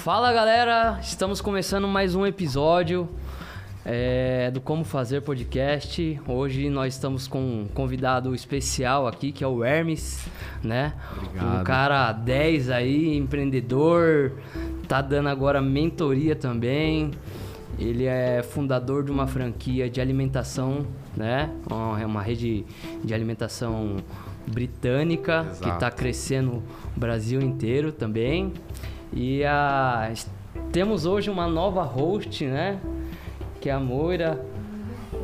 Fala galera, estamos começando mais um episódio é, do Como Fazer Podcast. Hoje nós estamos com um convidado especial aqui, que é o Hermes, né? Obrigado. Um cara 10 aí, empreendedor, tá dando agora mentoria também. Ele é fundador de uma franquia de alimentação, né? É uma rede de alimentação britânica que Exato. está crescendo o Brasil inteiro também. E a, temos hoje uma nova host, né? Que é a Moira,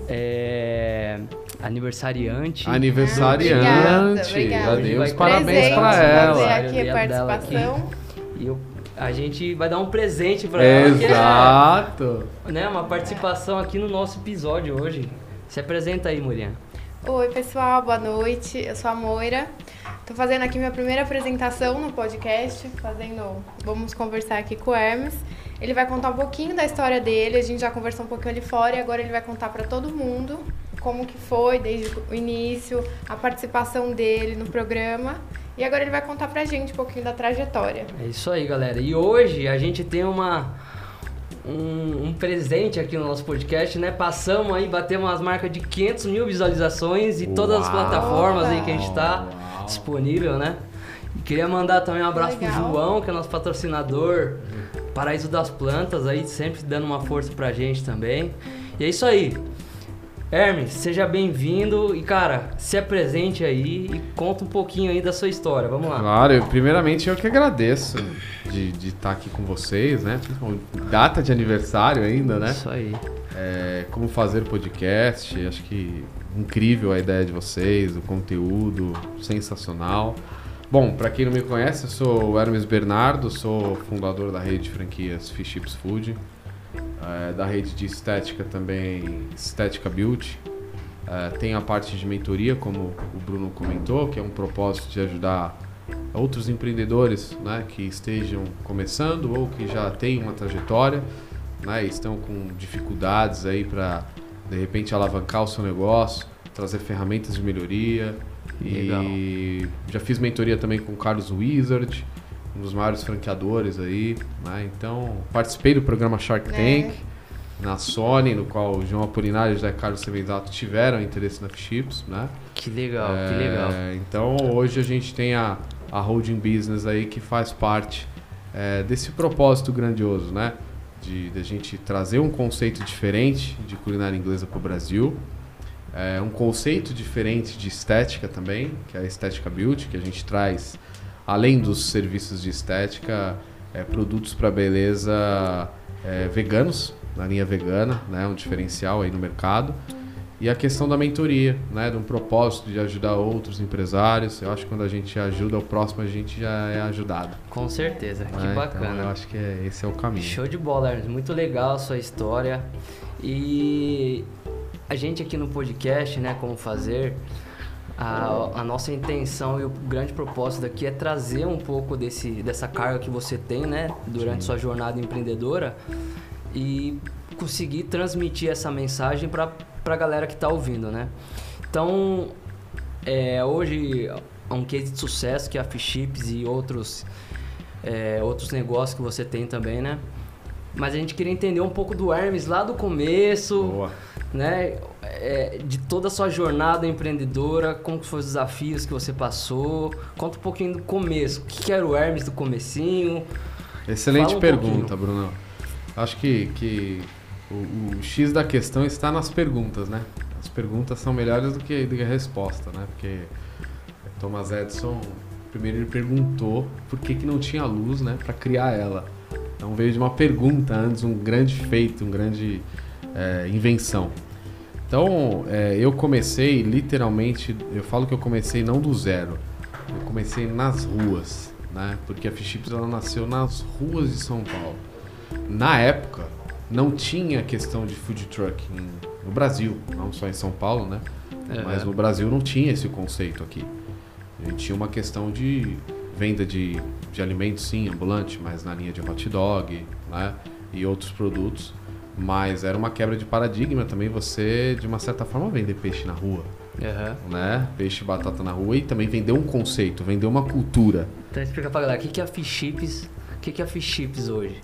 é, aniversariante. Aniversariante. Obrigada, obrigada. os parabéns pra fazer ela. aqui a participação. E eu- a gente vai dar um presente pra ela. que Exato. né, uma participação aqui no nosso episódio hoje. Se apresenta aí, Murian. Oi, pessoal, boa noite. Eu sou a Moira. Tô fazendo aqui minha primeira apresentação no podcast, fazendo, vamos conversar aqui com o Hermes. Ele vai contar um pouquinho da história dele, a gente já conversou um pouquinho ali fora e agora ele vai contar pra todo mundo como que foi desde o início, a participação dele no programa. E agora ele vai contar pra gente um pouquinho da trajetória. É isso aí, galera. E hoje a gente tem uma um, um presente aqui no nosso podcast, né? Passamos aí, batemos umas marcas de 500 mil visualizações e todas as plataformas aí que a gente tá Uau. disponível, né? E queria mandar também um abraço pro Legal. João, que é nosso patrocinador, Paraíso das Plantas, aí sempre dando uma força pra gente também. E é isso aí. Hermes, seja bem-vindo e, cara, se apresente aí e conta um pouquinho aí da sua história. Vamos lá. Claro, eu- primeiramente eu que agradeço de estar aqui com vocês, né? Data de aniversário ainda, né? Isso aí. É, como fazer podcast, acho que incrível a ideia de vocês, o conteúdo sensacional. Bom, para quem não me conhece, eu sou o Hermes Bernardo, sou fundador da rede de franquias Fish Chips Food, é, da rede de estética também, Estética Beauty. É, tem a parte de mentoria, como o Bruno comentou, que é um propósito de ajudar outros empreendedores né, que estejam começando ou que já têm uma trajetória né, e estão com dificuldades aí para de repente alavancar o seu negócio, trazer ferramentas de melhoria. Legal. E já fiz mentoria também com o Carlos Wizard, um dos maiores franqueadores aí, né? Então, participei do programa Shark É. Tank na Sony, no qual o João Apolinário e o José Carlos Sevenzato tiveram interesse na Chips, né? Que legal, que É, legal. Então hoje a gente tem a, a holding business aí que faz parte é, desse propósito grandioso, né? De, de a gente trazer um conceito diferente de culinária inglesa para o Brasil, é, um conceito diferente de estética também, que é a estética beauty, que a gente traz além dos serviços de estética, é, produtos para beleza é, veganos, na linha vegana, né? Um diferencial aí no mercado. E a questão da mentoria, né? De um propósito de ajudar outros empresários. Eu acho que quando a gente ajuda o próximo, a gente já é ajudado. Com certeza, que né? Então, eu bacana. acho que é- esse é o caminho. Show de bola. Muito legal a sua história. E a gente aqui no podcast, né, como fazer, a, a nossa intenção e o grande propósito daqui é trazer um pouco desse, dessa carga que você tem, né, durante sua jornada empreendedora e conseguir transmitir essa mensagem para a galera que está ouvindo, né? Então, é, hoje é um case de sucesso que é a Fish Chips e outros, é, outros negócios que você tem também, né? Mas a gente queria entender um pouco do Hermes lá do começo, Boa. né? É, de toda a sua jornada empreendedora, como foram os desafios que você passou. Conta um pouquinho do começo. O que era o Hermes do comecinho? Excelente um pergunta, Bruno. Acho que, que o, o X da questão está nas perguntas, né? As perguntas são melhores do que, do que a resposta, né? Porque Thomas Edison, primeiro ele perguntou por que, que não tinha luz, né? Para criar ela. Então veio de uma pergunta antes, um grande feito, um grande é, invenção. Então, é, eu comecei literalmente, eu falo que eu comecei não do zero, eu comecei nas ruas, né? Porque a Fish Chips, ela nasceu nas ruas de São Paulo. Na época, não tinha questão de food truck no Brasil, não só em São Paulo, né? É. Mas no Brasil não tinha esse conceito aqui. A gente tinha uma questão de venda de, de alimentos, sim, ambulante, mas na linha de hot dog, né? E outros produtos. Mas era uma quebra de paradigma também você, de uma certa forma, vender peixe na rua, né? Peixe e batata na rua e também vender um conceito, vender uma cultura. Então explica pra galera, o que é a Fish Chips? O que é a Fish Chips hoje?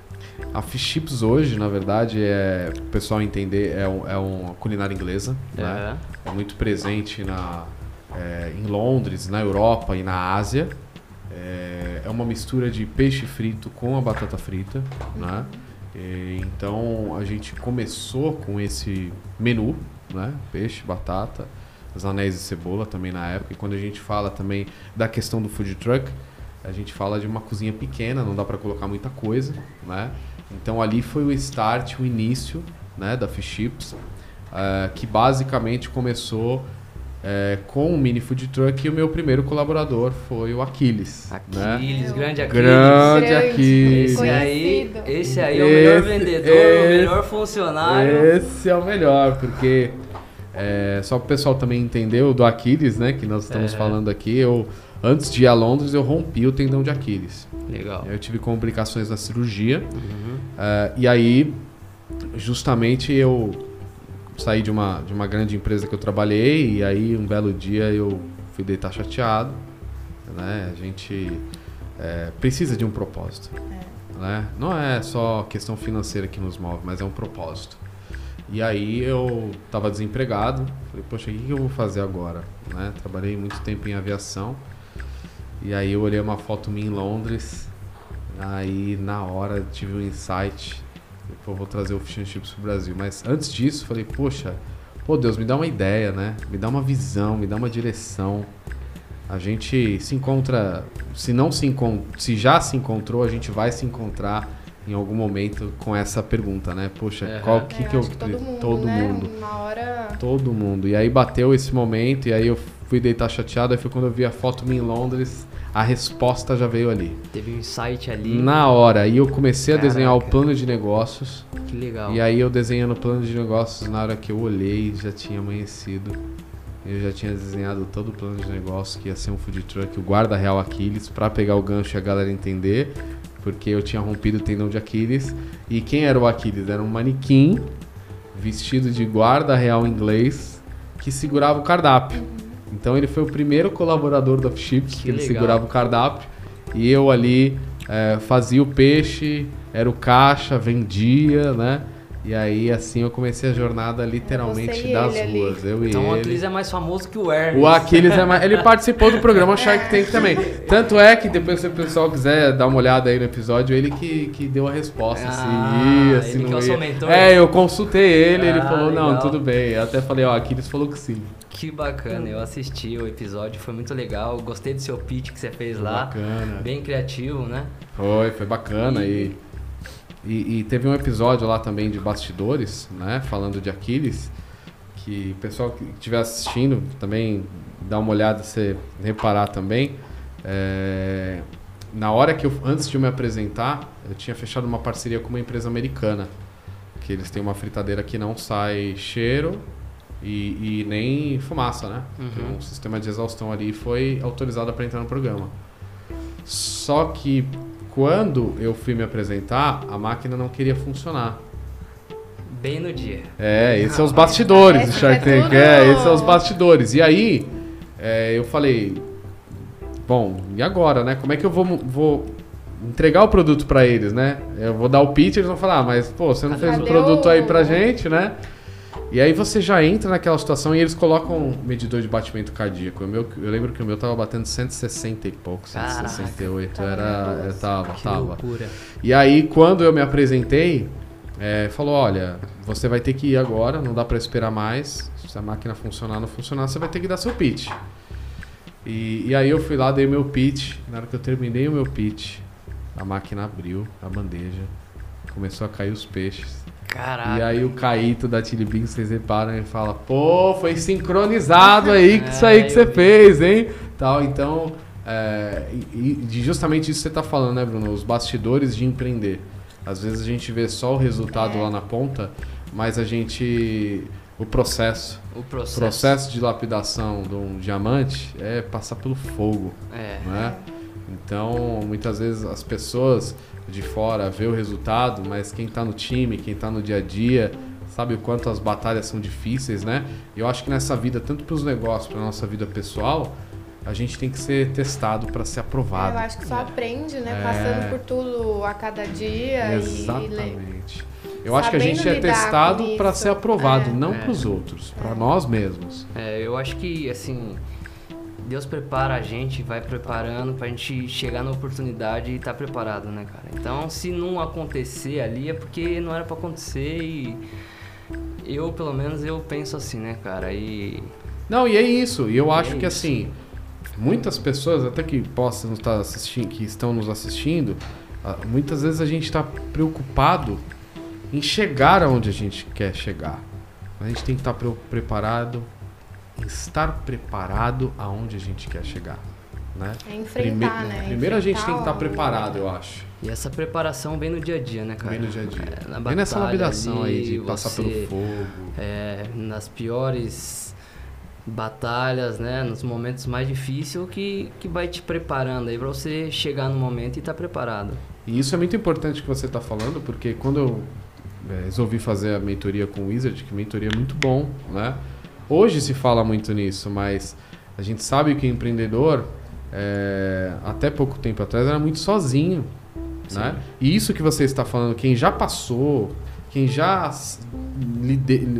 A Fish Chips hoje, na verdade, é o pessoal entender, é, um, é uma culinária inglesa, né? É. É muito presente na, é, em Londres, na Europa e na Ásia. É, é uma mistura de peixe frito com a batata frita, né? E, então a gente começou com esse menu, né? Peixe, batata, os anéis de cebola também na época. E quando a gente fala também da questão do food truck, a gente fala de uma cozinha pequena, não dá para colocar muita coisa, né? Então ali foi o start, o início, né, da Fish Chips, eh, que basicamente começou eh, com o mini food truck e o meu primeiro colaborador foi o Aquiles, né? Aquiles, grande Aquiles. Grande Grande. Aquiles. Esse aí, esse aí é o melhor Esse- vendedor, o esse- melhor funcionário. Esse é o melhor, porque é, só para o pessoal também entender o do Aquiles, né, que nós estamos É. falando aqui, eu antes de ir a Londres eu rompi o tendão de Aquiles. Legal. Eu tive complicações na cirurgia Uhum. é, e aí justamente eu saí de uma de uma grande empresa que eu trabalhei e aí um belo dia eu fui deitar chateado, né? A gente é, precisa de um propósito, né? Não é só questão financeira que nos move, mas é um propósito. E aí eu estava desempregado, falei, poxa, o que que eu vou fazer agora? Né? Trabalhei muito tempo em aviação. E aí eu olhei uma foto minha em Londres. Aí na hora tive um insight. Vou trazer o Fish and Chips pro Brasil. Mas antes disso, falei, poxa, pô Deus, me dá uma ideia, né? Me dá uma visão, me dá uma direção. A gente se encontra, se não se encont se já se encontrou, a gente vai se encontrar em algum momento com essa pergunta, né? Poxa, Aham. qual que É, que eu que todo mundo, todo né? mundo. Uma hora... Todo mundo. E aí bateu esse momento, e aí eu fui deitar chateado, aí foi quando eu vi a foto minha em Londres, a resposta já veio ali. Teve um insight ali. Na hora. E eu comecei a desenhar o Caraca. plano de negócios. Que legal. E aí eu desenhando o plano de negócios, na hora que eu olhei, já tinha amanhecido. Eu já tinha desenhado todo o plano de negócio que ia ser um food truck, o guarda real Aquiles, pra pegar o gancho e a galera entender, porque eu tinha rompido o tendão de Aquiles. E quem era o Aquiles? Era um manequim vestido de guarda real inglês que segurava o cardápio. Então ele foi o primeiro colaborador da Chips que, Que ele legal. segurava o cardápio e eu ali eh, fazia o peixe, era o caixa, vendia, né? E aí assim eu comecei a jornada literalmente das ele ali. ruas, eu e Então o ele. Aquiles é mais famoso que o Hermes. O Aquiles é mais... Ele participou do programa Shark Tank também. Tanto é que depois, se o pessoal quiser dar uma olhada aí no episódio, ele que, que deu a resposta. Ah, se ia, se ele não que é? É, eu consultei ele, ele Ah, falou, não, legal. tudo bem. Eu até falei, ó, Aquiles falou que sim. Que bacana, eu assisti o episódio, foi muito legal. Gostei do seu pitch que você fez lá. Bacana. Bem criativo, né? Foi, foi bacana e, e, e teve um episódio lá também de bastidores, né, falando de Aquiles, que o pessoal que estiver assistindo também dá uma olhada, você reparar também. É, na hora que eu, antes de eu me apresentar, eu tinha fechado uma parceria com uma empresa americana, que eles têm uma fritadeira que não sai cheiro e, e nem fumaça, né? Uhum. um sistema de exaustão ali e foi autorizado para entrar no programa. Só que quando eu fui me apresentar, a máquina não queria funcionar. Bem no dia. É, esses são os bastidores do Shark é Tank. É, esses são os bastidores. E aí, é, eu falei, bom, e agora, né? Como é que eu vou, vou entregar o produto pra eles, né? Eu vou dar o pitch, eles vão falar, ah, mas pô, você não fez o Cadê produto aí pra gente, né? E aí você já entra naquela situação e eles colocam um medidor de batimento cardíaco. O meu, eu lembro que o meu tava batendo 160 e pouco, Caraca. 168. Tava Era, nervoso. eu tava, Que tava. loucura. E aí, quando eu me apresentei, é, falou: olha, você vai ter que ir agora, não dá pra esperar mais. Se a máquina funcionar ou não funcionar, você vai ter que dar seu pitch. E, e aí eu fui lá, dei meu pitch. Na hora que eu terminei o meu pitch, a máquina abriu a bandeja, começou a cair os peixes. Caraca. E aí o Caíto da Beans, vocês reparam, ele fala, pô, foi sincronizado aí com isso aí É, que você vi. fez, hein? Tal, então, é, e, e justamente isso que você tá falando, né, Bruno? Os bastidores de empreender. Às vezes a gente vê só o resultado É. lá na ponta, mas a gente... O processo, O o processo. processo de lapidação de um diamante é passar pelo fogo É. né? Então, muitas vezes as pessoas de fora vê o resultado, mas quem está no time, quem está no dia a dia, sabe o quanto as batalhas são difíceis, né? E eu acho que nessa vida, tanto para os negócios, para nossa vida pessoal, a gente tem que ser testado para ser É, aprovado. eu acho que só aprende, né? É. Passando por tudo a cada dia e Exatamente. Eu acho que a gente é testado para ser aprovado, É. não É. para os outros, para nós mesmos. É, eu acho que, assim, Deus prepara a gente, vai preparando pra gente chegar na oportunidade e estar preparado, né, cara? Então, se não acontecer ali, é porque não era pra acontecer e eu, pelo menos, eu penso assim, né, cara? E Não, e é isso. E eu acho É que isso. assim, muitas pessoas, até que possam estar assistindo, que estão nos assistindo, ah, muitas vezes a gente está preocupado em chegar aonde a gente quer chegar. A gente tem que estar pre- preparado estar preparado aonde a gente quer chegar, né? É enfrentar, Prime- né? Primeiro a gente tem que Enfrentar estar o- preparado, eu acho. E essa preparação vem no dia a dia, né, cara? Bem no dia a dia. É, na Bem nessa batalha lapidação aí de passar você, pelo fogo. é, nas piores batalhas, né? Nos momentos mais difíceis, que, que vai te preparando aí pra você chegar no momento e estar preparado. E isso é muito importante que você está falando, porque quando eu é, resolvi fazer a mentoria com o Wizard, que mentoria é muito bom, né? Hoje se fala muito nisso, mas a gente sabe que o empreendedor, é, até pouco tempo atrás, era muito sozinho, né? E isso que você está falando, quem já passou, quem já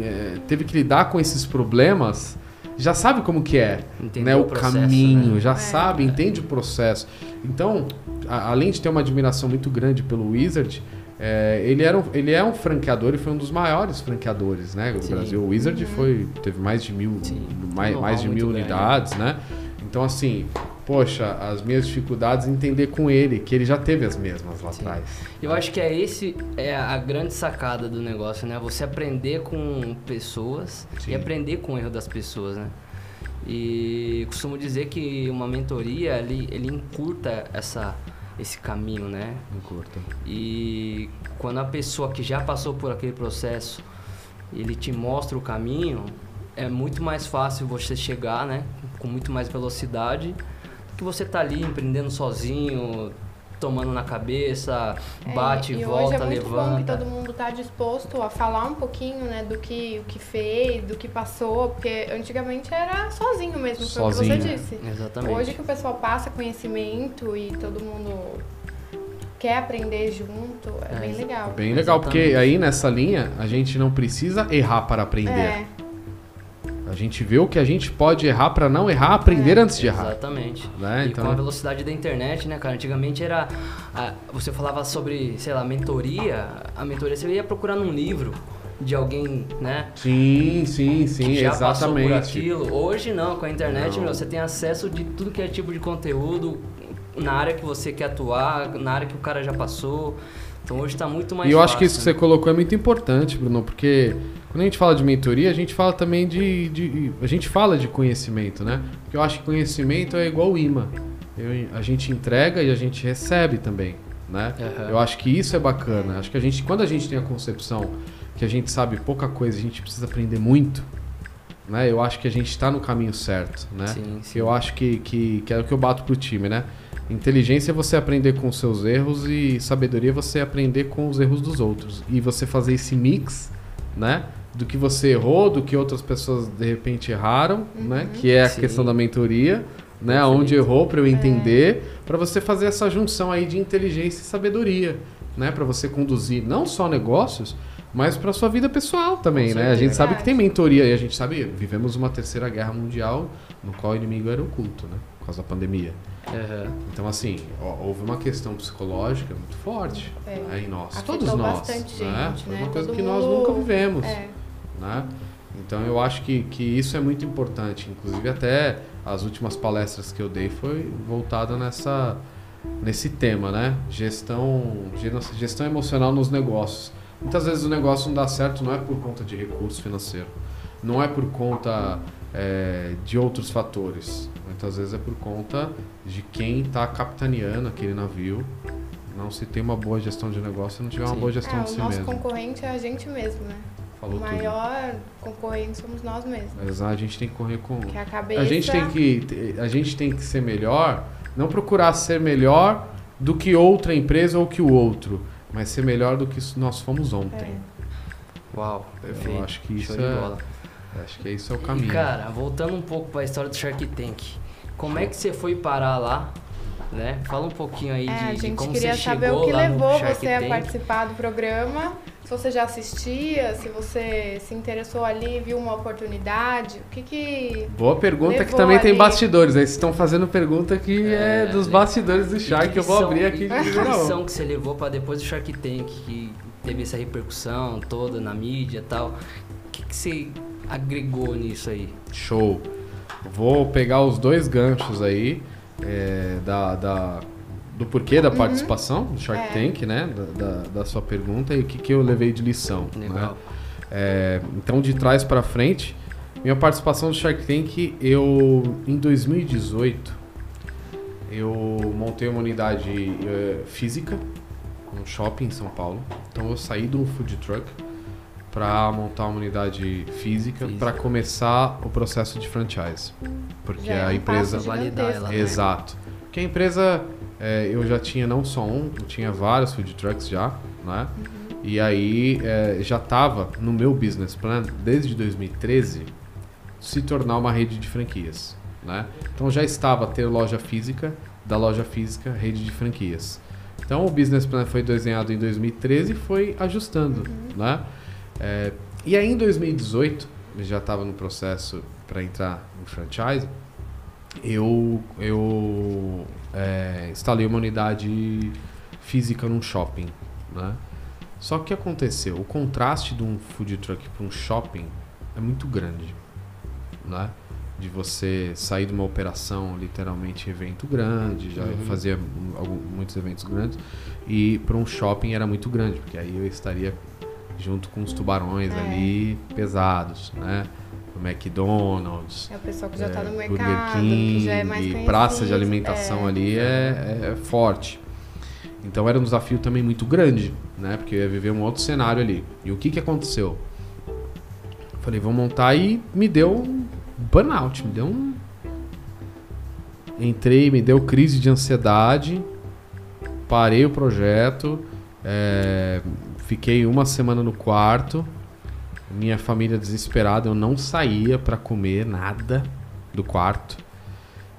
é, teve que lidar com esses problemas, já sabe como que é Entendeu né, o, processo, caminho, né? já É. sabe, entende o processo. Então, a- além de ter uma admiração muito grande pelo Wizard, é, ele, era um, ele é um franqueador e foi um dos maiores franqueadores, né? O Sim. Brasil. O Wizard foi, teve mais de mil, Sim. mais, mais de mil grande. unidades, né? Então, assim, poxa, as minhas dificuldades entender com ele, que ele já teve as mesmas lá Sim. atrás. Eu acho que é esse é a grande sacada do negócio, né? Você aprender com pessoas Sim. e aprender com o erro das pessoas, né? E costumo dizer que uma mentoria ele, ele encurta essa esse caminho, né? Não curta. E quando a pessoa que já passou por aquele processo, ele te mostra o caminho, é muito mais fácil você chegar, né? Com muito mais velocidade do que você tá ali empreendendo sozinho, tomando na cabeça, É, bate, e volta, hoje é muito bom que levanta. todo mundo está disposto a falar um pouquinho, né, do que, o que fez, do que passou, porque antigamente era sozinho mesmo, foi o que Sozinho. você disse. Exatamente. Hoje que o pessoal passa conhecimento e todo mundo quer aprender junto, é, É, bem legal. Bem legal, porque Exatamente. aí nessa linha a gente não precisa errar para aprender. É, A gente vê o que a gente pode errar para não errar, aprender antes de errar. Exatamente. Né? E Então, com a velocidade da internet, né, cara? Antigamente era. a- você falava sobre, sei lá, mentoria. A mentoria você ia procurar num livro de alguém, né? Sim, sim, sim, que já passou por exatamente. aquilo. Hoje não, com a internet, Não. meu, você tem acesso de tudo que é tipo de conteúdo na área que você quer atuar, na área que o cara já passou. Então hoje tá muito mais E eu fácil. acho que isso que você colocou é muito importante, Bruno, porque quando a gente fala de mentoria, a gente fala também de, de- a gente fala de conhecimento, né? Porque eu acho que conhecimento é igual imã. Eu- a gente entrega e a gente recebe também, né? Aham. Eu acho que isso é bacana. Acho que a gente, quando a gente tem a concepção que a gente sabe pouca coisa, a gente precisa aprender muito, né? Eu acho que a gente está no caminho certo, né? Sim, sim. Eu acho que, que, que é o que eu bato pro time, né? Inteligência é você aprender com os seus erros e sabedoria é você aprender com os erros dos outros. E você fazer esse mix, né? Do que você errou, do que outras pessoas de repente erraram, né? Que é a Sim. questão da mentoria, né? Perfeito. Onde errou para eu entender, para você fazer essa junção aí de inteligência e sabedoria, né? Para você conduzir não só negócios, mas para sua vida pessoal também, Com né? A gente sabe que tem mentoria e a gente sabe, vivemos uma terceira guerra mundial no qual o inimigo era oculto, né? Por causa da pandemia. Aham. Então, assim, ó, houve uma questão psicológica muito forte É. né, em nós. Afetou Todos nós. né? gente, Foi né? uma coisa Todo que nós mundo- nunca vivemos. é. Né? Então, eu acho que, que isso é muito importante. Inclusive, até as últimas palestras que eu dei foi voltada nessa, nesse tema, né? Gestão, ge- gestão emocional nos negócios. Muitas vezes o negócio não dá certo não é por conta de recurso financeiro. Não é por conta é, de outros fatores. Muitas vezes é por conta de quem está capitaneando aquele navio. Não se tem uma boa gestão de negócio se não tiver uma Sim. boa gestão É, de o si nosso mesmo. concorrente é a gente mesmo, né? Falou o tudo. maior concorrente somos nós mesmos. Mas a gente tem que correr com. Que é a cabeça. A gente tem que a gente tem que ser melhor, não procurar ser melhor do que outra empresa ou que o outro, mas ser melhor do que nós fomos ontem. Uau, perfeito. Eu acho que isso Show de é, bola. acho que isso é o E, caminho. cara, voltando um pouco para a história do Shark Tank. como é que você foi parar lá? Né? Fala um pouquinho aí É, de, a de gente como queria você saber chegou o que lá levou no Shark você a participar do programa. Se você já assistia, se você se interessou ali, viu uma oportunidade. O que que. Boa pergunta que Levou também tem ali. bastidores. Aí vocês estão fazendo pergunta que é, É, dos né? bastidores do Shark que que eu vou abrir aqui que lição que você levou para depois do Shark Tank, que teve essa repercussão toda na mídia e tal. O que, que você agregou nisso aí? Show. Vou pegar os dois ganchos aí é, da, da- do porquê da participação do Shark É. Tank, né? Da, da- da sua pergunta e o que, que eu levei de lição. Legal. Né? É, então, de trás para frente, minha participação do Shark Tank, eu em 2018 eu montei uma unidade eh, física num shopping em São Paulo. Então eu saí do food truck para montar uma unidade física Física. para começar o processo de franchise, porque Já é a um empresa Validar ela, né? né? Exato. Porque a empresa, é, eu já tinha não só um, eu tinha vários food trucks já, né? E aí é, já estava no meu business plan, desde 2013, se tornar uma rede de franquias, né? Então já estava ter loja física, da loja física, rede de franquias. Então o business plan foi desenhado em 2013 e foi ajustando, né? É, e aí em 2018, eu já estava no processo para entrar no franchise, eu, eu é, instalei uma unidade física num shopping, né? Só que o que aconteceu? O contraste de um food truck para um shopping é muito grande, né? De você sair de uma operação, literalmente evento grande, já Uhum. fazia algum- muitos eventos grandes, e para um shopping era muito grande, porque aí eu estaria junto com os tubarões É. ali pesados, né? O McDonald's, É o pessoal que já tá é, no Burger mercado, King, que já é mais conhecido. praça de alimentação é. ali é, é forte. Então era um desafio também muito grande, né? Porque eu ia viver um outro cenário ali. E o que que aconteceu? Falei, vou montar e me deu um burnout, me deu um... Entrei, me deu crise de ansiedade, parei o projeto, é, fiquei uma semana no quarto, minha família desesperada, eu não saía para comer nada do quarto.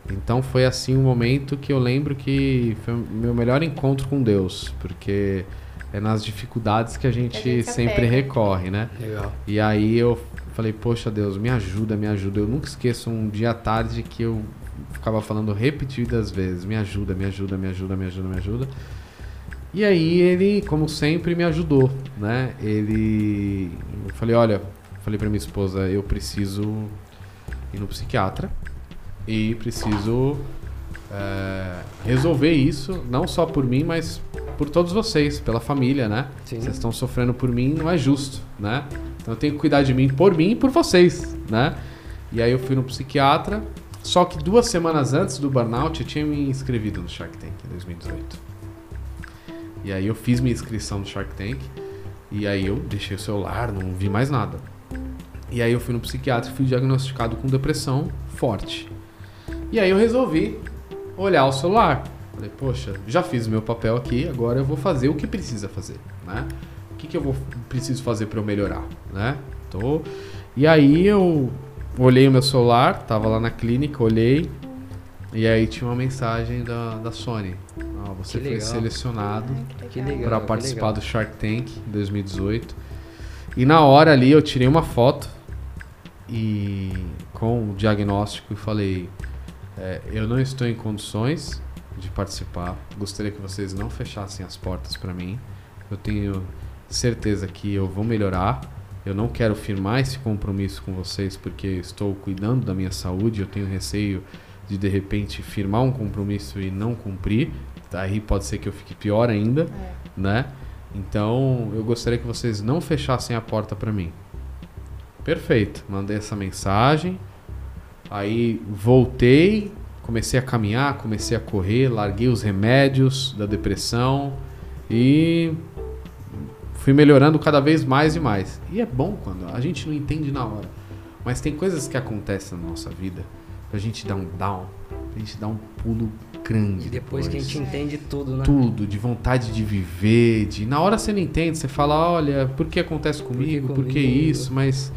Então foi assim um momento que eu lembro que foi o meu melhor encontro com Deus, porque é nas dificuldades que a gente, a gente se sempre apega. recorre, né? Legal. E aí eu falei, poxa Deus, me ajuda, me ajuda. Eu nunca esqueço um dia à tarde que eu ficava falando repetidas vezes, me ajuda, me ajuda, me ajuda, me ajuda, me ajuda. E aí ele, como sempre, me ajudou, né? Ele, eu falei, olha, falei para minha esposa, eu preciso ir no psiquiatra e preciso é, resolver isso, não só por mim, mas por todos vocês, pela família, né? Sim. Vocês estão sofrendo por mim, não é justo, né? Então eu tenho que cuidar de mim por mim e por vocês, né? E aí eu fui no psiquiatra, só que duas semanas antes do burnout eu tinha me inscrevido no Shark Tank em 2018. E aí eu fiz minha inscrição no Shark Tank e aí eu deixei o celular, não vi mais nada. E aí eu fui no psiquiatra e fui diagnosticado com depressão forte. E aí eu resolvi olhar o celular. Falei, poxa, já fiz o meu papel aqui, agora eu vou fazer o que precisa fazer, né? O que, que eu vou, preciso fazer para eu melhorar, né? Tô... E aí eu olhei o meu celular, tava lá na clínica, olhei, e aí tinha uma mensagem da, da Sony. Ó, você Que foi legal. selecionado para que participar legal. do Shark Tank em 2018. E na hora ali eu tirei uma foto e com o diagnóstico e falei, é, eu não estou em condições de participar. Gostaria que vocês não fechassem as portas para mim. Eu tenho certeza que eu vou melhorar. Eu não quero firmar esse compromisso com vocês porque estou cuidando da minha saúde. Eu tenho receio de de repente firmar um compromisso e não cumprir. Daí pode ser que eu fique pior ainda É. né? Então, eu gostaria que vocês não fechassem a porta para mim. Perfeito. Mandei essa mensagem. Aí voltei, comecei a caminhar, comecei a correr, larguei os remédios da depressão e fui melhorando cada vez mais e mais. E é bom quando a gente não entende na hora. Mas tem coisas que acontecem na nossa vida pra gente dar um down, pra gente dar um pulo grande. E depois que a gente entende tudo, né? tudo, de vontade de viver, de na hora você não entende, você fala, olha, por que acontece comigo, por que, comigo? isso, mas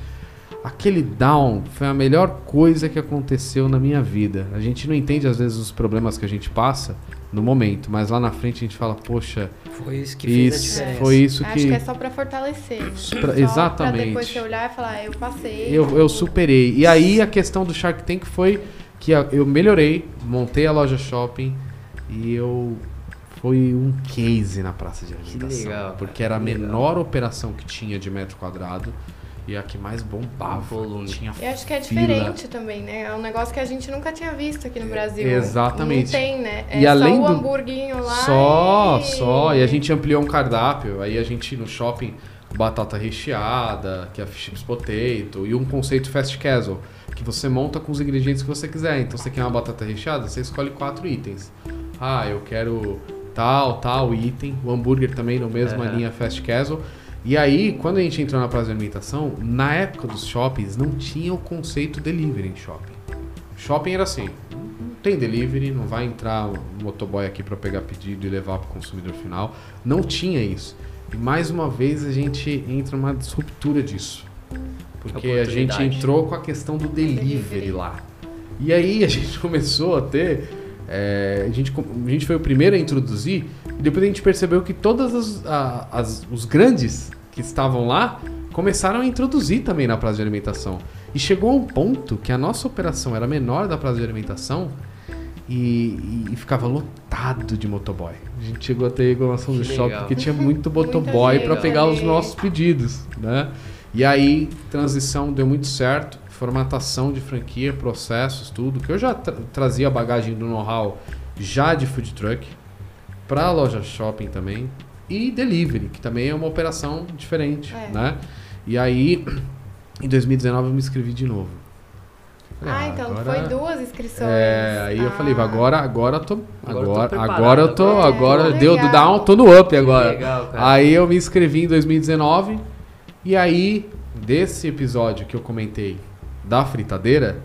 aquele down foi a melhor coisa que aconteceu na minha vida. A gente não entende às vezes os problemas que a gente passa no momento, mas lá na frente a gente fala, poxa, foi isso que fez isso, a diferença. foi isso Acho que que é só pra fortalecer. Pra- Só exatamente. Pra depois você olhar e falar, eu passei. eu, eu superei. E aí a questão do Shark Tank foi que eu melhorei, montei a loja shopping e eu foi um case na praça de alimentação, legal, porque era a menor operação que tinha de metro quadrado e a que mais bombava. Volume. Tinha Eu acho que é fila. diferente também, né? É um negócio que a gente nunca tinha visto aqui no Brasil. exatamente. Não tem, né? É E além só o do- hamburguinho lá. Só, e... só. E a gente ampliou um cardápio. Aí a gente no shopping, batata recheada, que é chips potato, e um conceito fast casual, que você monta com os ingredientes que você quiser. Então você quer uma batata recheada, você escolhe quatro itens. Ah, eu quero tal, tal item. O hambúrguer também na mesma Aham. linha fast casual. E aí, quando a gente entrou na praça de alimentação, na época dos shoppings não tinha o conceito delivery em shopping. Shopping era assim, não tem delivery, não vai entrar um motoboy aqui para pegar pedido e levar para o consumidor final. Não tinha isso. E mais uma vez a gente entra numa disruptura disso. Porque a gente entrou com a questão do delivery lá. E aí a gente começou a ter. é, a, gente, a gente foi o primeiro a introduzir, e depois a gente percebeu que todos os grandes que estavam lá começaram a introduzir também na praça de alimentação. E chegou a um ponto que a nossa operação era menor da praça de alimentação e, e ficava lotado de motoboy. A gente chegou a ter reclamação do shopping porque tinha muito motoboy para pegar os nossos pedidos, né? E aí, transição deu muito certo, formatação de franquia, processos, tudo, que eu já tra- trazia a bagagem do know-how já de food truck para a loja shopping também e delivery, que também é uma operação diferente, É. né? E aí, em 2019 eu me inscrevi de novo. Falei, Ah, então agora- foi duas inscrições. é, aí eu Ah. falei, agora, agora eu tô. Agora eu tô Agora, agora eu tô. agora eu tô- Agora Legal. deu do down, tô no up agora. legal, cara. Aí eu me inscrevi em 2019. E aí, desse episódio que eu comentei da fritadeira,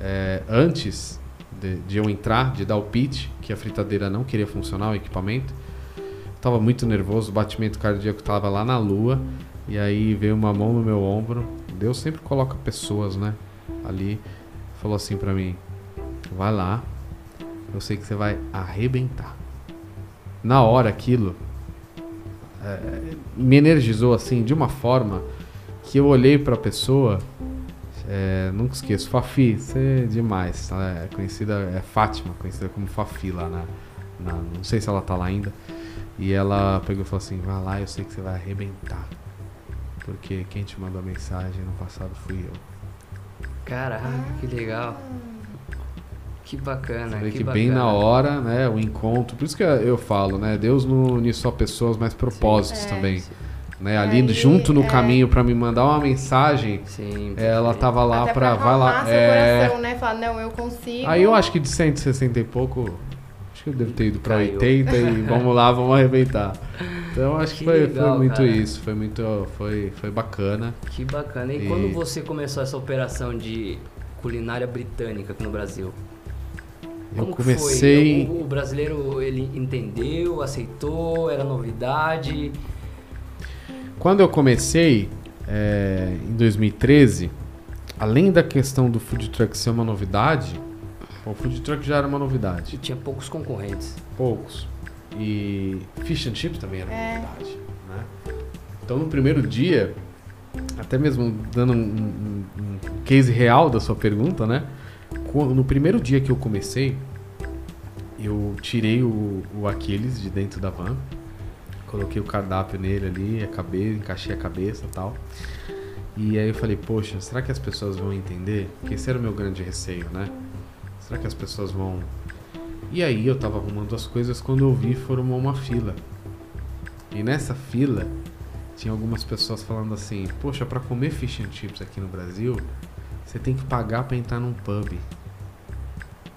é, antes de, de eu entrar, de dar o pitch, que a fritadeira não queria funcionar, o equipamento, tava muito nervoso, o batimento cardíaco tava lá na lua. E aí veio uma mão no meu ombro. Deus sempre coloca pessoas, né? Ali. Falou assim pra mim: vai lá, eu sei que você vai arrebentar. Na hora aquilo é, me energizou assim de uma forma que eu olhei pra pessoa. é, nunca esqueço, Fafi, você é demais. Ela é conhecida, é Fátima, conhecida como Fafi lá na, na- Não sei se ela tá lá ainda. E ela pegou e falou assim: vai lá, eu sei que você vai arrebentar. Porque quem te mandou a mensagem no passado fui eu. Caraca, que legal. Que bacana, Você vê que, que, bacana. bem na hora, né, o encontro. Por isso que eu falo, né, Deus não une só pessoas, mas propósitos É. também. Né, ali Aí, junto no é. caminho pra me mandar uma mensagem, Sim. ela perfeito. tava lá pra vai lá. É... coração, né? Falar, não, eu consigo. Aí eu acho que de 160 e pouco, acho que eu devo ter ido Caiu. 80 e vamos lá, vamos arrebentar. Então acho que, Que foi, legal, foi muito cara. isso, foi muito, foi, foi bacana. Que bacana. E, E- quando você começou essa operação de culinária britânica aqui no Brasil? Eu Como comecei. foi? O, o brasileiro ele entendeu, aceitou, era novidade. Quando eu comecei, é, em 2013, além da questão do food truck ser uma novidade, o food truck já era uma E novidade, tinha poucos concorrentes. poucos. E fish and chips também era uma É. novidade, né? Então no primeiro dia, até mesmo dando um, um- um case real da sua pergunta, né? No primeiro dia que eu comecei, eu tirei o, o Aquiles de dentro da van, coloquei o cardápio nele ali, a cabeça, encaixei a cabeça e tal. E aí eu falei, poxa, será que as pessoas vão entender? Porque esse era o meu grande receio, né? Será que as pessoas vão. E aí eu tava arrumando as coisas quando eu vi formou uma fila. E nessa fila tinha algumas pessoas falando assim, poxa, pra comer fish and chips aqui no Brasil, você tem que pagar pra entrar num pub.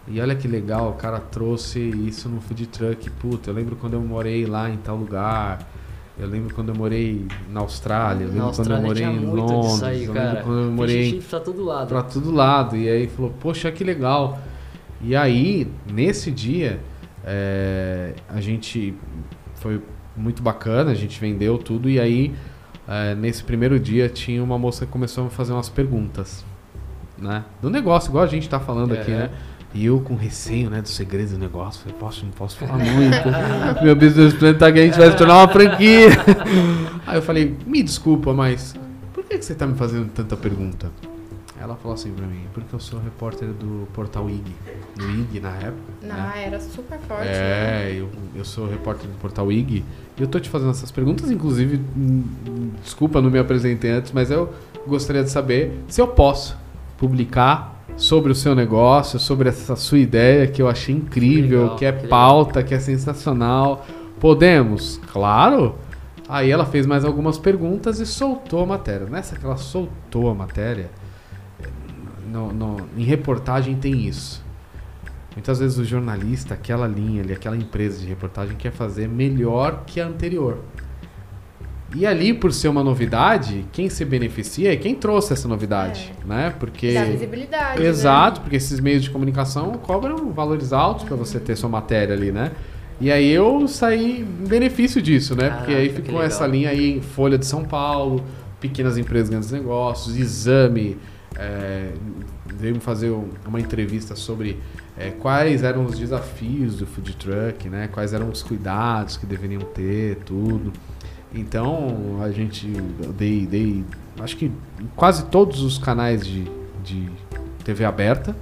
E olha que legal, o cara trouxe isso no food truck. Puta, eu lembro quando eu morei lá em tal lugar. Eu lembro quando eu morei na Austrália. Eu lembro quando eu morei em Londres. aí, eu lembro quando eu morei pra todo lado. pra todo lado. E aí falou, poxa, que legal. E aí, nesse dia, é, a gente foi muito bacana, a gente vendeu tudo e aí é, nesse primeiro dia tinha uma moça que começou a me fazer umas perguntas, né? Do negócio, igual a gente tá falando aqui, É. né? E eu com receio, né, dos segredos do negócio, falei, posso, não posso falar muito. Meu business plan tá que a gente vai se tornar uma franquia. Aí eu falei, me desculpa, mas por que, que você tá me fazendo tanta pergunta? Ela falou assim pra mim, porque eu sou repórter do portal IG. No IG na época. Não, né? era super forte. né? É, eu, eu sou repórter do portal IG e eu tô te fazendo essas perguntas, inclusive, hum, desculpa, não me apresentei antes, mas eu gostaria de saber se eu posso publicar sobre o seu negócio, sobre essa sua ideia que eu achei incrível, Legal, que é que legal. pauta, que é sensacional. Podemos? Claro! Aí ela fez mais algumas perguntas e soltou a matéria. Nessa que ela soltou a matéria, no- no- em reportagem tem isso. Muitas vezes o jornalista, aquela linha ali, aquela empresa de reportagem quer fazer melhor que a anterior. E ali, por ser uma novidade, quem se beneficia é quem trouxe essa novidade, né? Porque Dá visibilidade. né? Exato, porque esses meios de comunicação cobram valores altos para você ter sua matéria ali, né? E aí eu saí em benefício disso, né? porque aí Caraca, ficou essa linha aí, Folha de São Paulo, Pequenas Empresas, Grandes Negócios, Exame, é, veio fazer um- uma entrevista sobre é, quais eram os desafios do food truck, né? Quais eram os cuidados que deveriam ter, tudo. Então a gente eu dei, dei, acho que em quase todos os canais de, de TV aberta,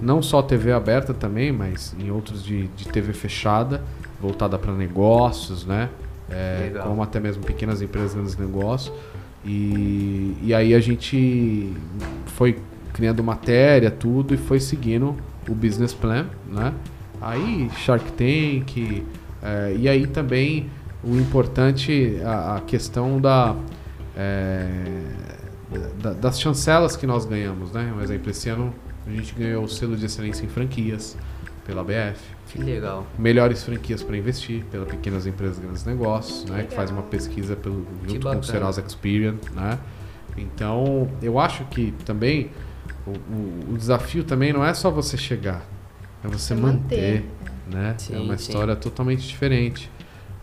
não só TV aberta também, mas em outros de, de TV fechada, voltada para negócios, né? É, como até mesmo pequenas empresas, grandes negócios. E, e aí a gente foi criando matéria, tudo, e foi seguindo o business plan, né? Aí Shark Tank, é, e aí também o importante, a, a questão da, é, da- das chancelas que nós ganhamos, né? Um exemplo, esse ano a gente ganhou o selo de excelência em franquias pela BF. Que legal. Melhores franquias para investir pela Pequenas Empresas e Grandes Negócios, né? Que Legal. faz uma pesquisa pelo, junto com o Serasa Experian, né? Então, eu acho que também o, o- o desafio também não é só você chegar, é você É manter, manter. né? é Sim, uma sim. história totalmente diferente,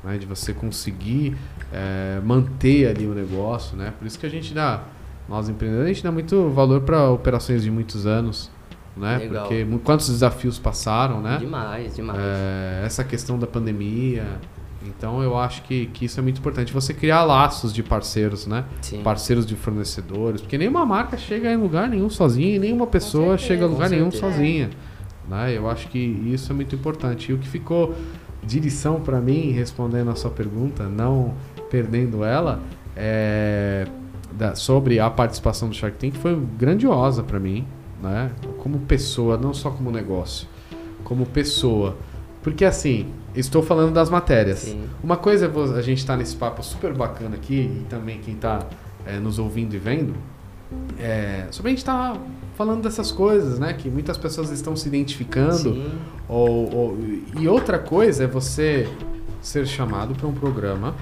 né? De você conseguir é, manter ali o negócio, né? Por isso que a gente dá, nós empreendedores, a gente dá muito valor para operações de muitos anos, né? Legal. Porque quantos desafios passaram, né? Demais, demais. É, essa questão da pandemia. Então eu acho que, que isso é muito importante. Você criar laços de parceiros, né? Sim. Parceiros de fornecedores. Porque nenhuma marca chega em lugar nenhum sozinha e nenhuma pessoa certeza. chega a lugar nenhum sozinha. Né? Eu acho que isso é muito importante. E o que ficou de lição para mim, respondendo a sua pergunta, não perdendo ela, é, da- sobre a participação do Shark Tank foi grandiosa para mim, né? Como pessoa, não só como negócio, como pessoa. Porque assim, estou falando das matérias. Sim. Uma coisa é a gente estar nesse papo super bacana aqui, e também quem está nos ouvindo e vendo, é, sobre a gente estar falando dessas coisas, né? Que muitas pessoas estão se identificando. Ou, ou- e outra coisa é você ser chamado para um programa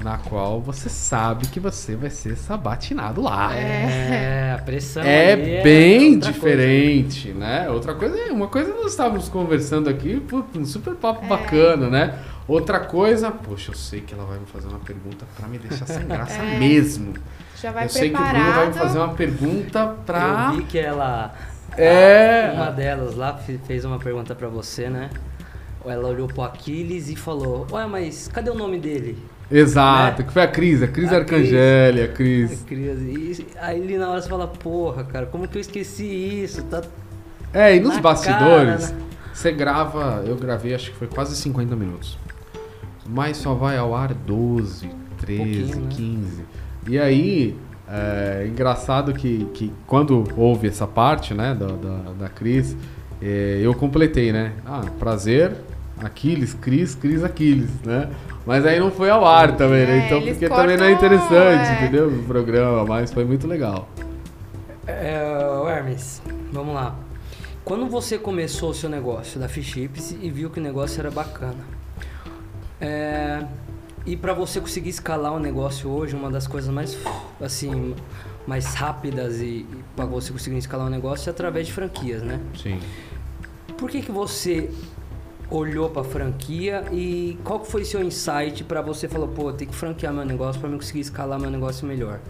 na qual você sabe que você vai ser sabatinado lá. É, a pressão É ali bem outra diferente, né? Outra coisa é uma coisa nós estávamos conversando aqui, um super É. papo bacana, né? Outra coisa, poxa, eu sei que ela vai me fazer uma pergunta pra me deixar sem graça É. mesmo. Já vai eu sei que o preparado. Bruno vai me fazer uma pergunta coisa. pra. Eu vi que ela. É. Uma delas lá fe- fez uma pergunta pra você, né? Ela olhou pro Aquiles e falou: Ué, mas cadê o nome dele? Exato, Né? que foi a Cris, a Cris A Arcangeli, a Cris. Cris. E aí ali na hora você fala: Porra, cara, como que eu esqueci isso? Tá... É, e nos bastidores, cara, né? você grava, eu gravei acho que foi quase 50 minutos. Mas só vai ao ar 12, 13, Pouquinho, né? 15. E aí, é engraçado que, que quando houve essa parte, né, da, da, da Cris, é, eu completei, né? Ah, prazer, Aquiles, Cris, Cris, Aquiles, né? Mas aí não foi ao ar também, né? É, Então, porque também não é cortam, interessante, é. entendeu? O programa, mas foi muito legal. É, Hermes, vamos lá. Quando você começou o seu negócio da Fish Chips e viu que o negócio era bacana, é, e para você conseguir escalar o negócio hoje, uma das coisas mais assim mais rápidas e, e para você conseguir escalar um negócio é através de franquias, né? Sim. Por que que você olhou para a franquia e qual foi seu insight para você falar, pô, tem que franquear meu negócio para eu conseguir escalar meu negócio melhor?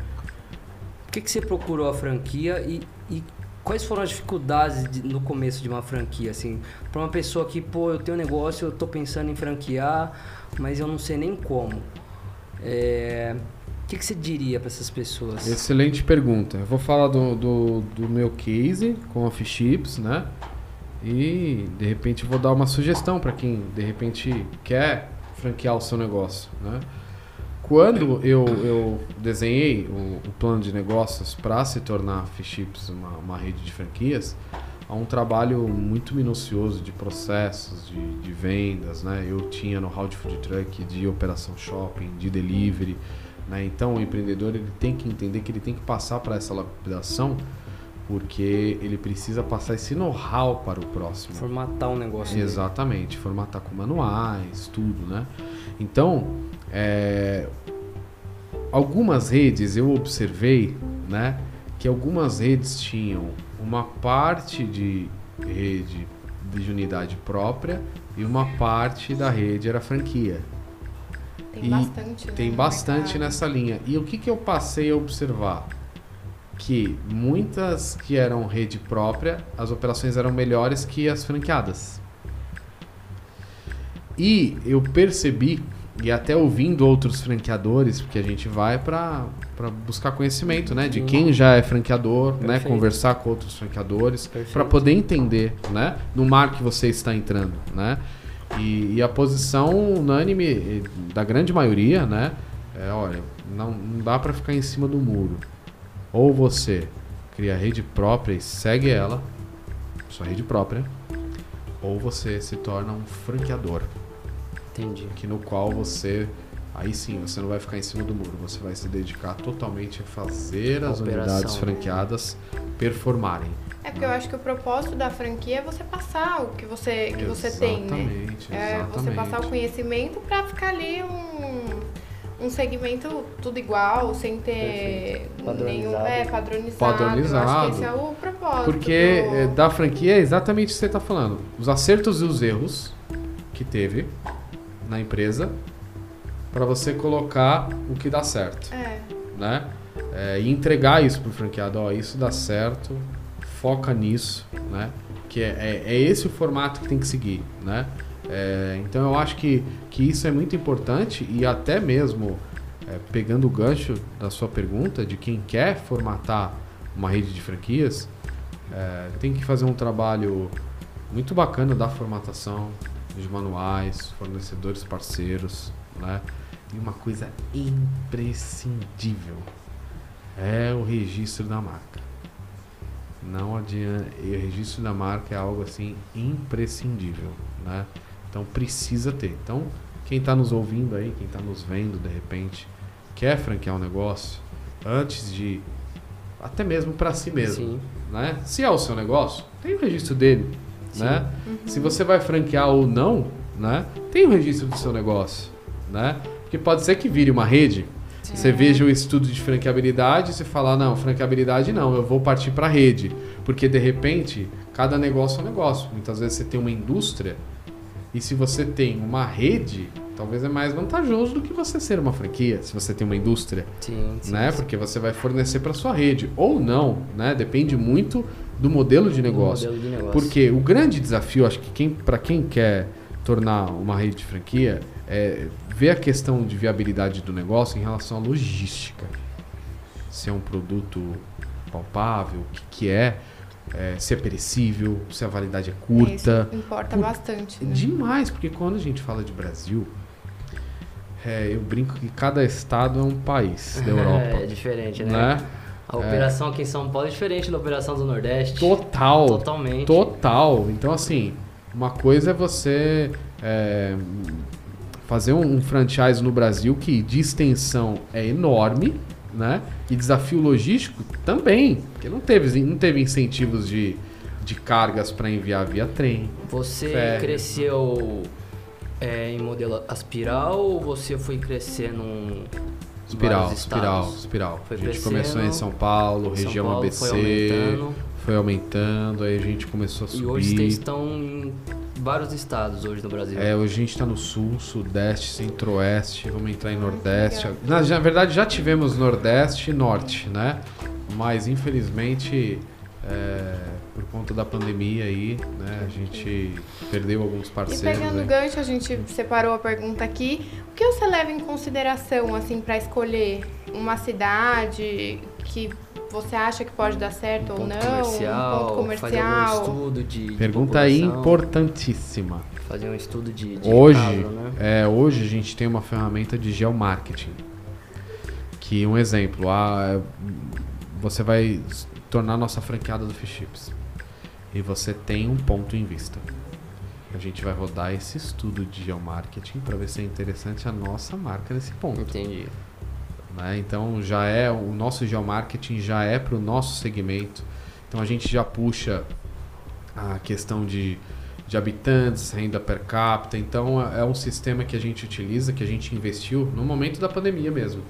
Por que, que você procurou a franquia e, e quais foram as dificuldades de, no começo de uma franquia, assim? Para uma pessoa que, pô, eu tenho um negócio, eu tô pensando em franquear, mas eu não sei nem como. É, o que, que você diria para essas pessoas? Excelente pergunta. Eu vou falar do, do, do meu case com a Fichips, né? E de repente vou dar uma sugestão para quem de repente quer franquear o seu negócio, né? Quando eu, eu desenhei o, o plano de negócios para se tornar Fichips uma, uma rede de franquias, há um trabalho muito minucioso de processos, de, de vendas, né? Eu tinha no how de food truck, de operação shopping, de delivery, né? Então o empreendedor ele tem que entender que ele tem que passar para essa lapidação porque ele precisa passar esse know-how para o próximo. Formatar um negócio. Exatamente, dele. formatar com manuais, tudo, né? Então, é, algumas redes eu observei, né, que algumas redes tinham uma parte de rede de unidade própria e uma parte da rede era franquia. Tem e bastante. Né, tem bastante nessa linha. E o que, que eu passei a observar? Que muitas que eram rede própria, as operações eram melhores que as franqueadas. E eu percebi, e até ouvindo outros franqueadores, porque a gente vai para buscar conhecimento, né? De quem já é franqueador, né? Conversar com outros franqueadores, para poder entender, né? No mar que você está entrando, né? E, e, a posição unânime da grande maioria, né? É, olha, não, não dá para ficar em cima do muro. Ou você cria rede própria e segue ela, sua rede própria, ou você se torna um franqueador. Entendi. Que no qual você aí sim você não vai ficar em cima do muro, você vai se dedicar totalmente a fazer as unidades franqueadas performarem. É porque eu acho que o propósito da franquia é você passar o que você, que você tem, né? É você passar o conhecimento para ficar ali um, um segmento tudo igual, sem ter nenhum. É, padronizado. Padronizado. Eu acho que esse é o propósito. Porque do... Eh, da franquia é exatamente o que você está falando. Os acertos e os erros que teve na empresa para você colocar o que dá certo. É. Né? É, e entregar isso pro franqueado, ó, isso dá certo, foca nisso, né? Que é, é, é esse o formato que tem que seguir, né? É, então eu acho que, que isso é muito importante e até mesmo é, pegando o gancho da sua pergunta de quem quer formatar uma rede de franquias, é, tem que fazer um trabalho muito bacana da formatação, de manuais, fornecedores parceiros, né? E uma coisa imprescindível é o registro da marca. Não adianta. O registro da marca é algo assim imprescindível, né? Então precisa ter. Então, quem está nos ouvindo aí, quem está nos vendo de repente, quer franquear um negócio, antes de. Até mesmo para si mesmo. Sim. Né? Se é o seu negócio, tem o registro dele. Né? Uhum. Se você vai franquear ou não, né? tem o registro do seu negócio. Né? Porque pode ser que vire uma rede você veja o estudo de franqueabilidade e você fala, não, franqueabilidade não, eu vou partir para a rede. Porque de repente, cada negócio é um negócio. Muitas vezes você tem uma indústria e se você tem uma rede, talvez é mais vantajoso do que você ser uma franquia, se você tem uma indústria. Sim, sim, né? Sim. Porque você vai fornecer para sua rede. Ou não, né? Depende muito do modelo de negócio. Modelo de negócio. Porque o grande desafio, acho que quem, para quem quer tornar uma rede de franquia, é ver a questão de viabilidade do negócio em relação à logística. Se é um produto palpável, o que, que é, é, se é perecível, se a validade é curta. Isso importa Por, bastante. Né? Demais, porque quando a gente fala de Brasil, é, eu brinco que cada estado é um país da Europa. É, diferente, né? né? A operação é. aqui em São Paulo é diferente da operação do Nordeste. Total. Totalmente. Total. Então, assim, uma coisa é você é, fazer um, um franchise no Brasil que de extensão é enorme, né? E desafio logístico também, porque não teve, não teve incentivos de, de cargas para enviar via trem. Você ferro. cresceu é, em modelo aspiral ou você foi crescer num espiral, espiral, espiral. Foi a gente começou em São Paulo, São região Paulo, ABC, foi aumentando. aí a gente começou a subir. E hoje vocês estão em vários estados hoje no Brasil. É, hoje a gente está no sul, sudeste, centro-oeste, vamos entrar em nordeste. Na, na verdade já tivemos nordeste e norte, né? Mas infelizmente, é, por conta da pandemia aí, né, a gente perdeu alguns E parceiros. pegando o aí. gancho, a gente separou a pergunta aqui. O que você leva em consideração, assim, para escolher uma cidade que você acha que pode dar certo ou ponto não? comercial, um ponto fazer algum comercial. estudo de, de Pergunta população, importantíssima. Fazer um estudo de, de Hoje, mercado, né? é, hoje a gente tem uma ferramenta de geomarketing. Que um exemplo, ah, você vai tornar nossa franqueada do Fish Chips. E você tem um ponto em vista. A gente vai rodar esse estudo de geomarketing para ver se é interessante a nossa marca nesse ponto. Entendi. Né? Então já é o nosso geomarketing já é para o nosso segmento. Então a gente já puxa a questão de, de habitantes, renda per capita. Então é é um sistema que a gente utiliza, que a gente investiu no momento da pandemia mesmo.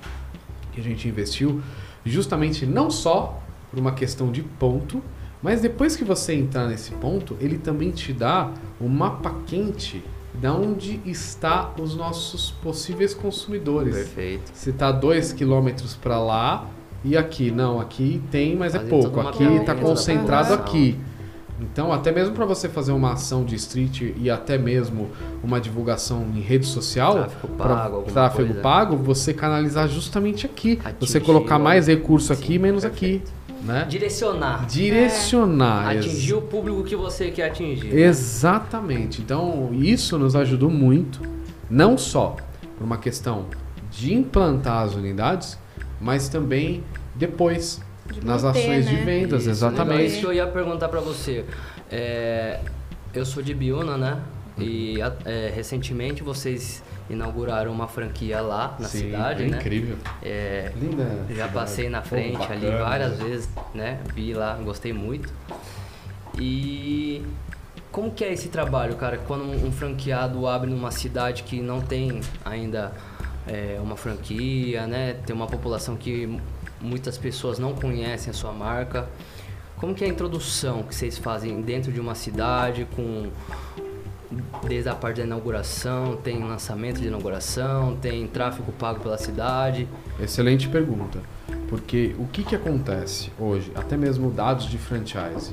Que a gente investiu justamente não só por uma questão de ponto, mas depois que você entrar nesse ponto, ele também te dá o mapa quente de onde está os nossos possíveis consumidores. Perfeito. Se tá 2 quilômetros para lá e aqui, não, aqui tem, mas é Fazer pouco. Aqui está da concentrado aqui. Então, até mesmo para você fazer uma ação de street e até mesmo uma divulgação em rede social, Tráfego pago, tráfego pago, você canalizar justamente aqui. você Atingir colocar o- mais recurso aqui Sim, e menos perfeito. aqui, né? Direcionar. Direcionar. ex- Atingir o público que você quer atingir. Exatamente. Então, isso nos ajudou muito, não só por uma questão de implantar as unidades, mas também depois De nas manter, ações de né? vendas, Isso, exatamente. Isso que eu ia perguntar pra você. É, eu sou de Biúna, né? E é, recentemente vocês inauguraram uma franquia lá na Sim, cidade, é né? incrível. É, Linda. já cidade. passei na Pô, frente ali bacana. várias vezes, né? Vi lá, gostei muito. E como que é esse trabalho, cara? Quando um franqueado abre numa cidade que não tem ainda é, uma franquia, né? Tem uma população que muitas pessoas não conhecem a sua marca. Como que é a introdução que vocês fazem dentro de uma cidade com desde a parte da inauguração, tem lançamento de inauguração, tem tráfego pago pela cidade. Excelente pergunta. Porque o que, que acontece hoje, até mesmo dados de franchise?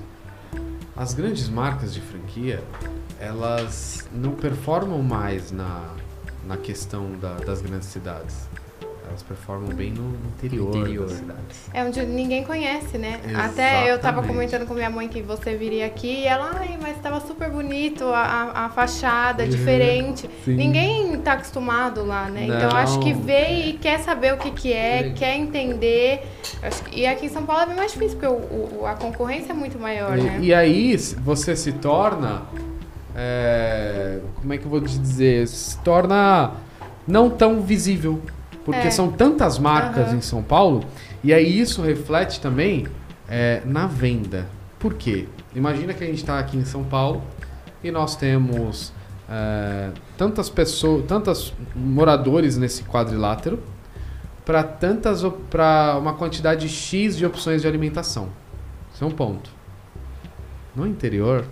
As grandes marcas de franquia, elas não performam mais na, na questão da- das grandes cidades. Elas performam bem no interior, interior. das cidades. É onde ninguém conhece, né? Até eu tava Exatamente. comentando com minha mãe que você viria aqui e ela, ai, mas tava super bonito, a, a, fachada, Uhum, diferente. sim. Ninguém tá acostumado lá, né? Então Não. acho que vê e quer saber o que que é, Legal. quer entender. Acho que- e aqui em São Paulo é bem mais difícil, porque o, o- a concorrência é muito maior, né? E, e aí você se torna. é, como é que eu vou te dizer? Se torna não tão visível. Porque É. são tantas marcas Aham. em São Paulo. E aí isso reflete também é, na venda. Por quê? Imagina que a gente está aqui em São Paulo e nós temos é, tantas pessoas, tantos moradores nesse quadrilátero para tantas para uma quantidade X de opções de alimentação. Isso é um ponto. No interior,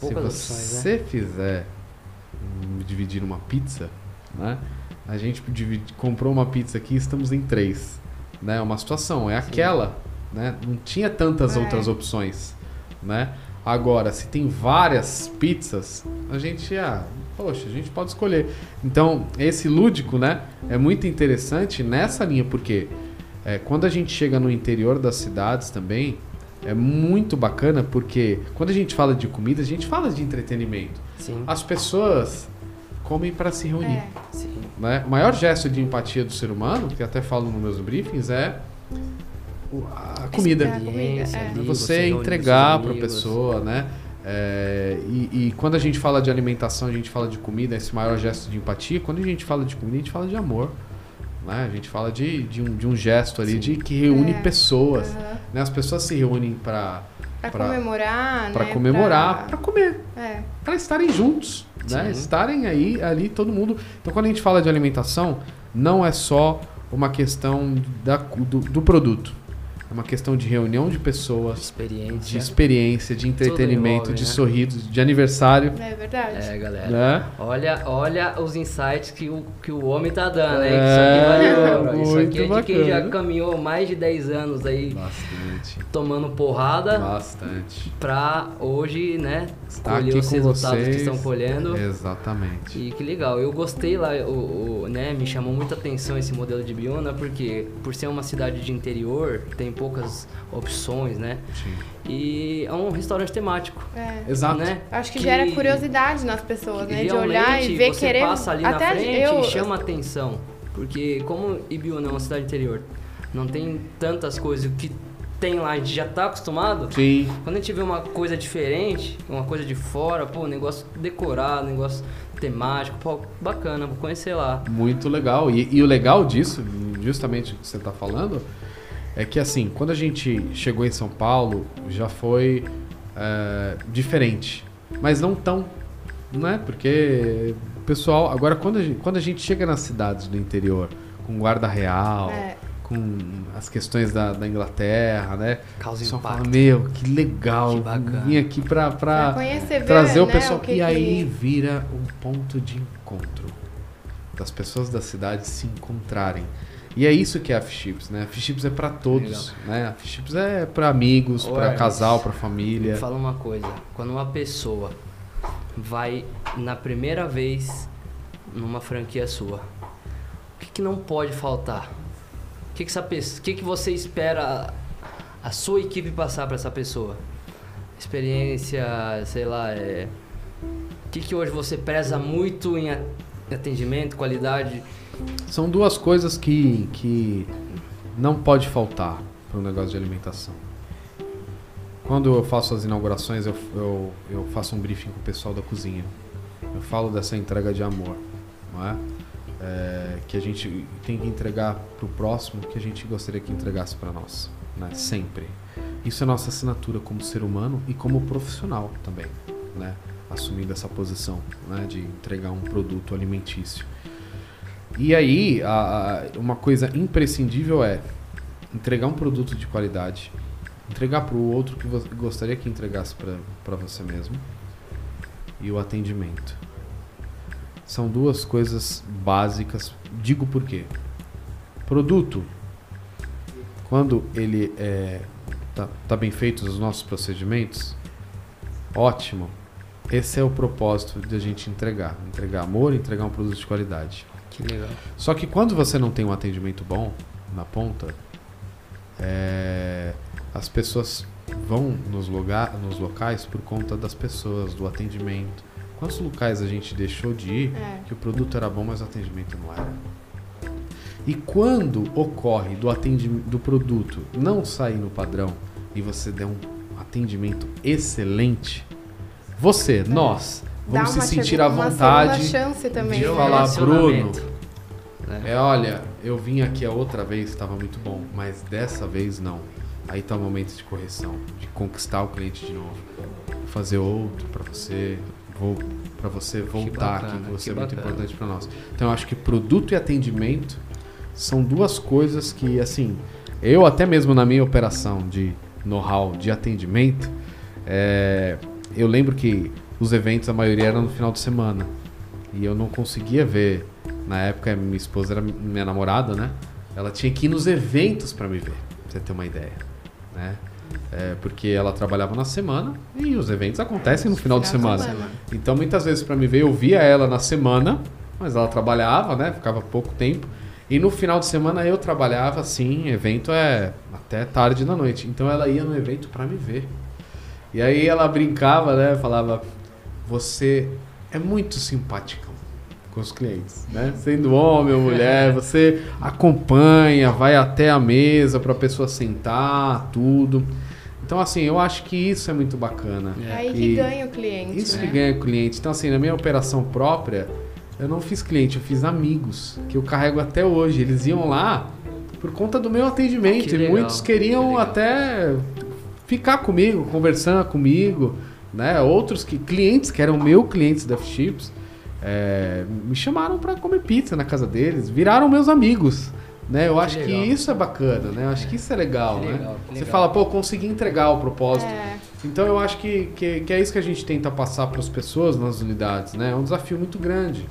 Poucas se opções, você fizer hum, dividir uma pizza, né? A gente dividi- comprou uma pizza aqui, estamos em três, né? Uma situação é aquela, né? Não tinha tantas É. outras opções, né? Agora, se tem várias pizzas, a gente, ah, poxa, a gente pode escolher. Então, esse lúdico, né? É muito interessante nessa linha, porque é, quando a gente chega no interior das cidades também, é muito bacana, porque quando a gente fala de comida, a gente fala de entretenimento. Sim. As pessoas comem para se reunir. É. Sim. Né? O maior gesto de empatia do ser humano, que até falo nos meus briefings, é a comida. Esperar. Experiência É. Você entregar para a pessoa, né? É, e, e quando a gente fala de alimentação, a gente fala de comida, esse maior gesto de empatia. Quando a gente fala de comida, a gente fala de amor. Né? A gente fala de, de, um, de um gesto ali Sim. de que reúne É. pessoas. Aham. Né? As pessoas se reúnem para comemorar, para né? comemorar, Pra- comer. É. para estarem juntos, né? Estarem aí, ali, todo mundo. Então, quando a gente fala de alimentação, não é só uma questão da, do, do produto. É uma questão de reunião de pessoas, Experiência. de experiência, de entretenimento, envolve, de né? sorrisos, de aniversário. É verdade. É, galera. Né? Olha, olha os insights que o, que o homem tá dando, hein? É, Isso aqui vale ouro. Isso aqui é de quem já caminhou mais de 10 anos aí Bastante. tomando porrada Bastante. pra hoje, né, Estar colher aqui os com resultados vocês. que estão colhendo. Exatamente. E que legal, eu gostei lá, o, o- né, me chamou muita atenção esse modelo de Biúna, porque por ser uma cidade de interior, tem poucas opções, né? Sim. E é um restaurante temático, É. Exato. né? Acho que, gera curiosidade nas pessoas, né? De olhar e ver você querer. passa ali Até na frente eu. e chama atenção. Porque como Ibiúna é uma cidade interior, não tem tantas coisas o que tem lá, a gente já tá acostumado. Sim. Quando a gente vê uma coisa diferente, uma coisa de fora, pô, negócio decorado, negócio temático, pô, bacana, vou conhecer lá. Muito legal. E, e o legal disso, justamente o que você está falando, é que assim, quando a gente chegou em São Paulo, já foi é, diferente. Mas não tão, né? Porque o pessoal, agora quando a gente, quando a gente chega nas cidades do interior, com guarda real, É. com as questões da, da Inglaterra, né? Causa O pessoal fala, meu, que legal, Que bacana. vim aqui pra, Pra pra conhecer, ver, trazer o né, pessoal. que e aí que- vira um ponto de encontro das pessoas da cidade se encontrarem. E é isso que é a Fichips, né? A Fichips é pra todos, né? A Fichips é pra amigos, Hermes, casal, pra família. Fala uma coisa, quando uma pessoa vai na primeira vez numa franquia sua, o que, que não pode faltar? O que, que, essa pessoa, o que, que você espera a, a sua equipe passar para essa pessoa? Experiência, sei lá, é... o que, que hoje você preza muito em atendimento, qualidade? São duas coisas que, que não pode faltar para um negócio de alimentação. Quando eu faço as inaugurações, eu, eu, eu faço um briefing com o pessoal da cozinha. Eu falo dessa entrega de amor, não é? É, que a gente tem que entregar para o próximo que a gente gostaria que entregasse para nós, né? Sempre. Isso é nossa assinatura como ser humano e como profissional também, né? Assumindo essa posição, né? De entregar um produto alimentício. E aí, a- a- uma coisa imprescindível é entregar um produto de qualidade, entregar para o outro que você gostaria que entregasse para você mesmo, e o atendimento. São duas coisas básicas. Digo por quê. Produto, quando ele é, tá, tá bem feito os nossos procedimentos, ótimo. Esse é o propósito de a gente entregar. Entregar amor, entregar um produto de qualidade. Que legal. Só que quando você não tem um atendimento bom na ponta, é, as pessoas vão nos, lugar, nos locais por conta das pessoas, do atendimento. Quantos locais a gente deixou de ir É. que o produto era bom, mas o atendimento não era? E quando ocorre do atendimento do produto não sair no padrão e você der um atendimento excelente, você, nós, Dá vamos se uma sentir à vontade segunda chance também. de né? falar, Relacionamento, né? é, olha, eu vim aqui a outra vez, estava muito bom, mas dessa vez não. Aí tá o momento de correção, de conquistar o cliente de novo, fazer outro para você, vou para você voltar bacana, aqui, que você que é muito bacana. importante para nós. Então eu acho que produto e atendimento são duas coisas que assim, eu até mesmo na minha operação de know-how de atendimento, é, eu lembro que os eventos a maioria eram no final de semana e eu não conseguia ver. Na época minha esposa era minha namorada, né? Ela tinha que ir nos eventos para me ver, pra você ter uma ideia, né? É, porque ela trabalhava na semana e os eventos acontecem no final, de semana. semana. Então muitas vezes para me ver eu via ela na semana, mas ela trabalhava, né? Ficava pouco tempo. E no final de semana eu trabalhava assim, evento é até tarde da noite. Então ela ia no evento para me ver. E aí ela brincava, né? Falava: "Você é muito simpática com os clientes, né? Sendo homem ou mulher, você acompanha, vai até a mesa para a pessoa sentar, tudo. Então assim, eu acho que isso é muito bacana. É aí que E- ganha o cliente. isso né? que ganha cliente. Então, assim, na minha operação própria, eu não fiz cliente, eu fiz amigos, que eu carrego até hoje. Eles iam lá por conta do meu atendimento. Que e legal, muitos queriam que até ficar comigo, conversando comigo. Né? Outros que, clientes que eram meu clientes da Chips, me chamaram para comer pizza na casa deles, viraram meus amigos. Né? Eu acho que legal. isso é bacana, né? Eu acho que isso é legal, Que né? legal, que Você legal. fala, pô, consegui entregar o propósito. É, Então eu acho que, que, que é isso que a gente tenta passar para as pessoas nas unidades, né? É um desafio muito grande.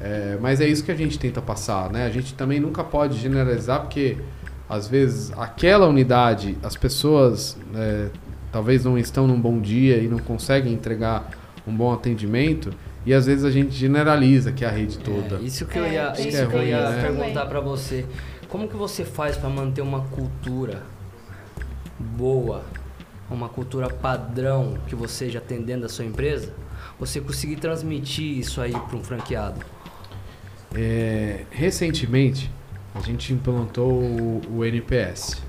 É, mas é isso que a gente tenta passar, né? A gente também nunca pode generalizar, porque às vezes aquela unidade, as pessoas é, talvez não estão num bom dia e não conseguem entregar um bom atendimento, e às vezes a gente generaliza que é a rede toda. É, isso que eu É, ia, isso isso que eu ia também. perguntar pra você. Como que você faz pra manter uma cultura boa, uma cultura padrão que você já tem dentro da sua empresa? Você conseguir transmitir isso aí para um franqueado? É, recentemente, a gente implantou o, o NPS,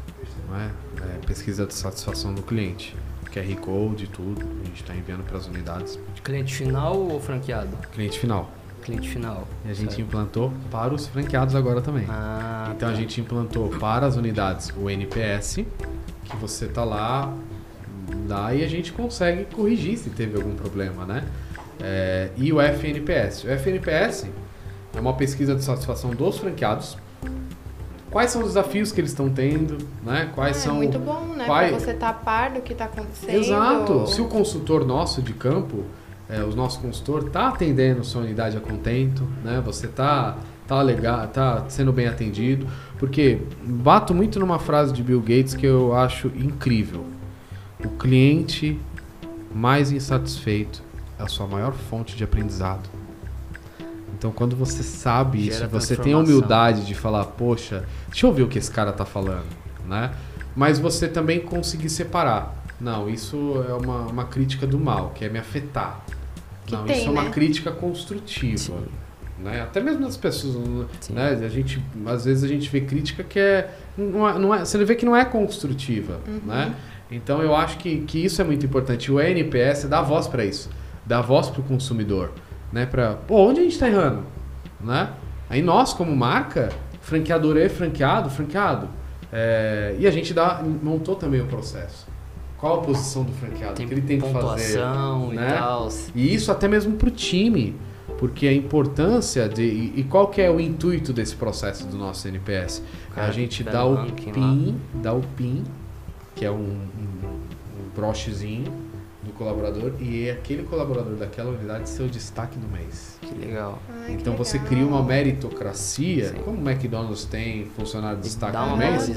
é? É, pesquisa de satisfação do cliente. QR Code e tudo, a gente está enviando para as unidades. Cliente final ou franqueado? Cliente final. Cliente final. E a gente certo. implantou para os franqueados agora também. Ah, então a tá. gente implantou para as unidades o NPS, que você tá lá, dá e a gente consegue corrigir se teve algum problema, né? É, e o FNPS. O FNPS é uma pesquisa de satisfação dos franqueados. Quais são os desafios que eles estão tendo, né? Quais é são muito bom, né? quais- Pra você estar a par do que tá acontecendo. Exato. Se o consultor nosso de campo, é, o nosso consultor, tá atendendo sua unidade a contento, né? Você tá, tá legal, tá sendo bem atendido. Porque bato muito numa frase de Bill Gates que eu acho incrível. O cliente mais insatisfeito é a sua maior fonte de aprendizado. Então, quando você sabe Gera isso, você tem a humildade de falar, poxa, deixa eu ver o que esse cara tá falando, né? Mas você também conseguir separar. Não, isso é uma, uma crítica do mal, que é me afetar. Que Não, tem, isso é uma né? crítica construtiva. Sim. Né? Até mesmo das pessoas, Sim. né? A gente, às vezes a gente vê crítica que é, não é, não é você vê que não é construtiva, Uhum. né? Então eu acho que, que isso é muito importante. O NPS dá voz para isso, dá voz para o consumidor, né? Para, pô, onde a gente está errando, né? Aí nós como marca, franqueador e franqueado, franqueado, é, e a gente dá, montou também o processo. Qual a posição do franqueado? Tem o que ele tem que fazer? e né? tal. E isso até mesmo para o time, porque a importância de. E, e qual que é o intuito desse processo do nosso NPS? É Cara, a gente dá o PIN, dá o PIN, que é um, um, brochezinho colaborador, e é aquele colaborador daquela unidade ser o destaque do mês. Que legal. Ai, que então você legal. cria uma meritocracia, Sim. como o McDonald's tem funcionário de destaque Dá uma mês,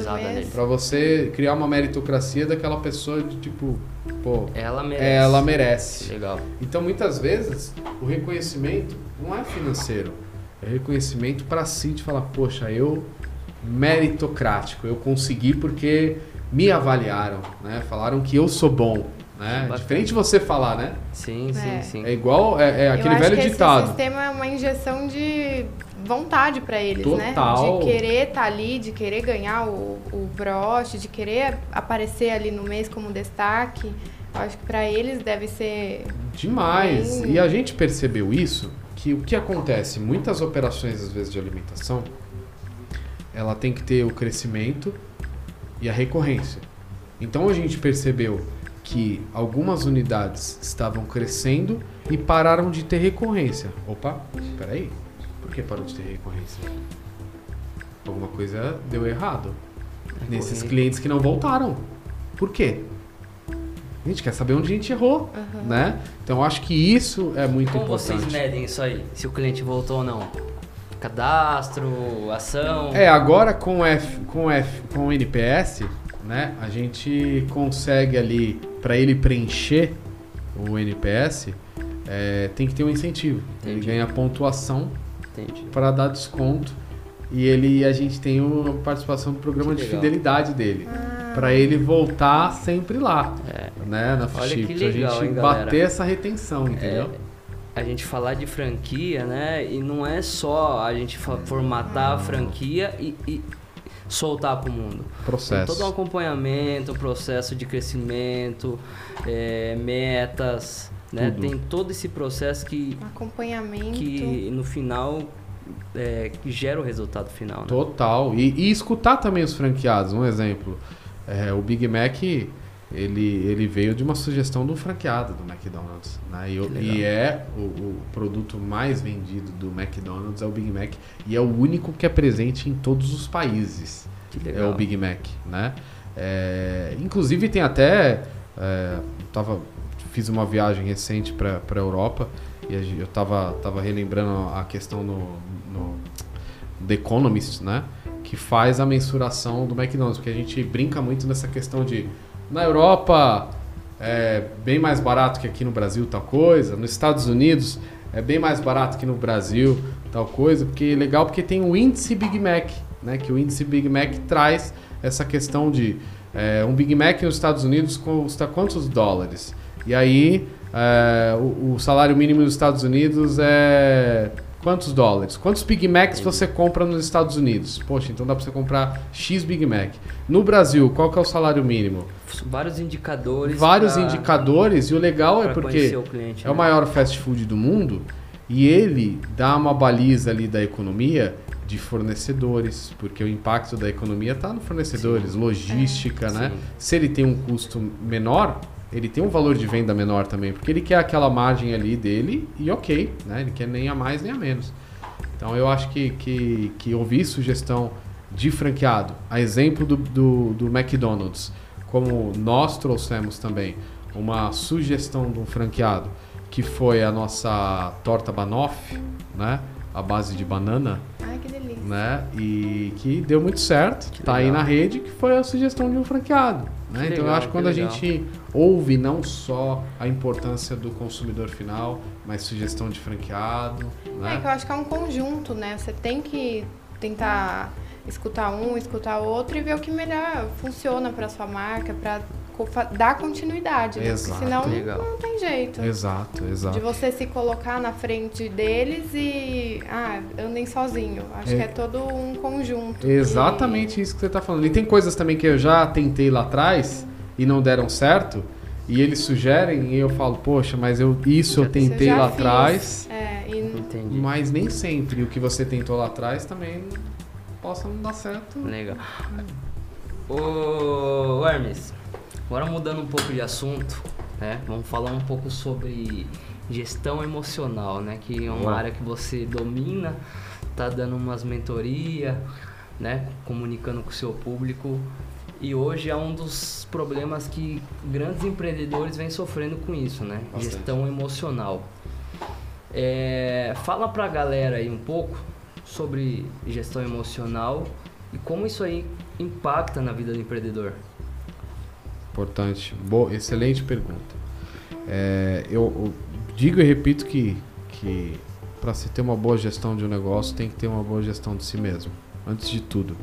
para você criar uma meritocracia daquela pessoa de tipo, pô, Ela merece. ela merece. Legal. Então, muitas vezes, o reconhecimento não é financeiro. É reconhecimento para si, de falar, poxa, eu meritocrático, eu consegui porque me avaliaram, né? Falaram que eu sou bom, né? Diferente de você falar, né? Sim, É. sim, sim. É igual, é, é Eu aquele acho velho que ditado. Esse sistema é uma injeção de vontade pra eles, Total. né? De querer estar ali, de querer ganhar o, o broche, de querer aparecer ali no mês como destaque. Eu acho que pra eles deve ser. Demais. Bem- E a gente percebeu isso, que o que acontece, muitas operações às vezes de alimentação, ela tem que ter o crescimento e a recorrência. Então a gente percebeu que algumas unidades estavam crescendo e pararam de ter recorrência. Opa, peraí, por que parou de ter recorrência? Alguma coisa deu errado. Nesses Recorrência. clientes que não voltaram. Por quê? A gente quer saber onde a gente errou, Aham. né? Então acho que isso é muito Como importante. vocês medem isso aí? Se o cliente voltou ou não? Cadastro, ação? É, agora com F, com F, com o NPS, né? A gente consegue ali para ele preencher o NPS, é, tem que ter um incentivo. Ele Entendi. ganha pontuação para dar desconto e ele a gente tem a participação do programa Que de legal. fidelidade dele. Ah, Para ele voltar sempre lá, É. né, na Olha Fichip, que pra legal, gente hein, galera? bater essa retenção, entendeu? a gente falar de franquia, né? E não é só a gente fa- formatar a franquia e, e soltar para o mundo. Tem Processo. todo um acompanhamento, processo de crescimento, é, metas, né? Tem todo esse processo que, acompanhamento. que no final é, que gera o resultado final. Né? Total. E, e escutar também os franqueados. Um exemplo. é, o Big Mac, ele, ele veio de uma sugestão do franqueado do McDonald's. Né? E, e é o, o produto mais vendido do McDonald's, é o Big Mac. E é o único que é presente em todos os países. Que É o Big Mac, né? É, inclusive tem até... é, tava, fiz uma viagem recente para a Europa e eu tava, tava relembrando a questão no, no The Economist, né? Que faz a mensuração do McDonald's, porque a gente brinca muito nessa questão de na Europa é bem mais barato que aqui no Brasil tal coisa, nos Estados Unidos é bem mais barato que no Brasil tal coisa, porque legal porque tem o índice Big Mac, né? Que o índice Big Mac traz essa questão de é, um Big Mac nos Estados Unidos custa quantos dólares? E aí é, o, o salário mínimo nos Estados Unidos é quantos dólares? Quantos Big Macs você compra nos Estados Unidos? Poxa, então dá pra você comprar X Big Mac. No Brasil, qual que é o salário mínimo? Vários indicadores. Vários pra- indicadores e o legal é porque o cliente, é o né? maior fast food do mundo e ele dá uma baliza ali da economia de fornecedores, porque o impacto da economia está no fornecedores, logística, né? Sim. Se ele tem um custo menor, ele tem um valor de venda menor também, porque ele quer aquela margem ali dele e ok, né? Ele quer nem a mais nem a menos. Então eu acho que, que, que ouvir sugestão de franqueado, a exemplo do, do, do McDonald's, como nós trouxemos também uma sugestão de um franqueado, que foi a nossa torta banoffee, né? A base de banana, Ai, que delícia. né? E que deu muito certo, Que tá aí legal. na rede, que foi a sugestão de um franqueado. Né? Que então eu legal, acho que que quando a legal. gente ouve não só a importância do consumidor final, mas sugestão de franqueado, É né? que eu acho que é um conjunto, né? Você tem que tentar escutar um, escutar outro e ver o que melhor funciona para sua marca, para dar continuidade, né? Exato. Porque senão Legal. não tem jeito. Exato, exato. De você se colocar na frente deles e ah, andem sozinho. Acho É. que é todo um conjunto. Exatamente isso que você está falando. E tem coisas também que eu já tentei lá atrás e não deram certo. E eles sugerem e eu falo, poxa, mas eu isso eu eu tentei já lá fiz. atrás, É, e Entendi. mas nem sempre o que você tentou lá atrás também possa não dar certo. Legal. Ô Hermes, agora mudando um pouco de assunto, né? Vamos falar um pouco sobre gestão emocional, né? Que é uma área que você domina, tá dando umas mentoria, né? Comunicando com o seu público. E hoje é um dos problemas que grandes empreendedores vêm sofrendo com isso, né? Bastante. Gestão emocional. É, fala pra galera aí um pouco sobre gestão emocional e como isso aí impacta na vida do empreendedor. Importante. Boa, excelente pergunta. É, eu, eu digo e repito que, que para se ter uma boa gestão de um negócio, tem que ter uma boa gestão de si mesmo, antes de tudo.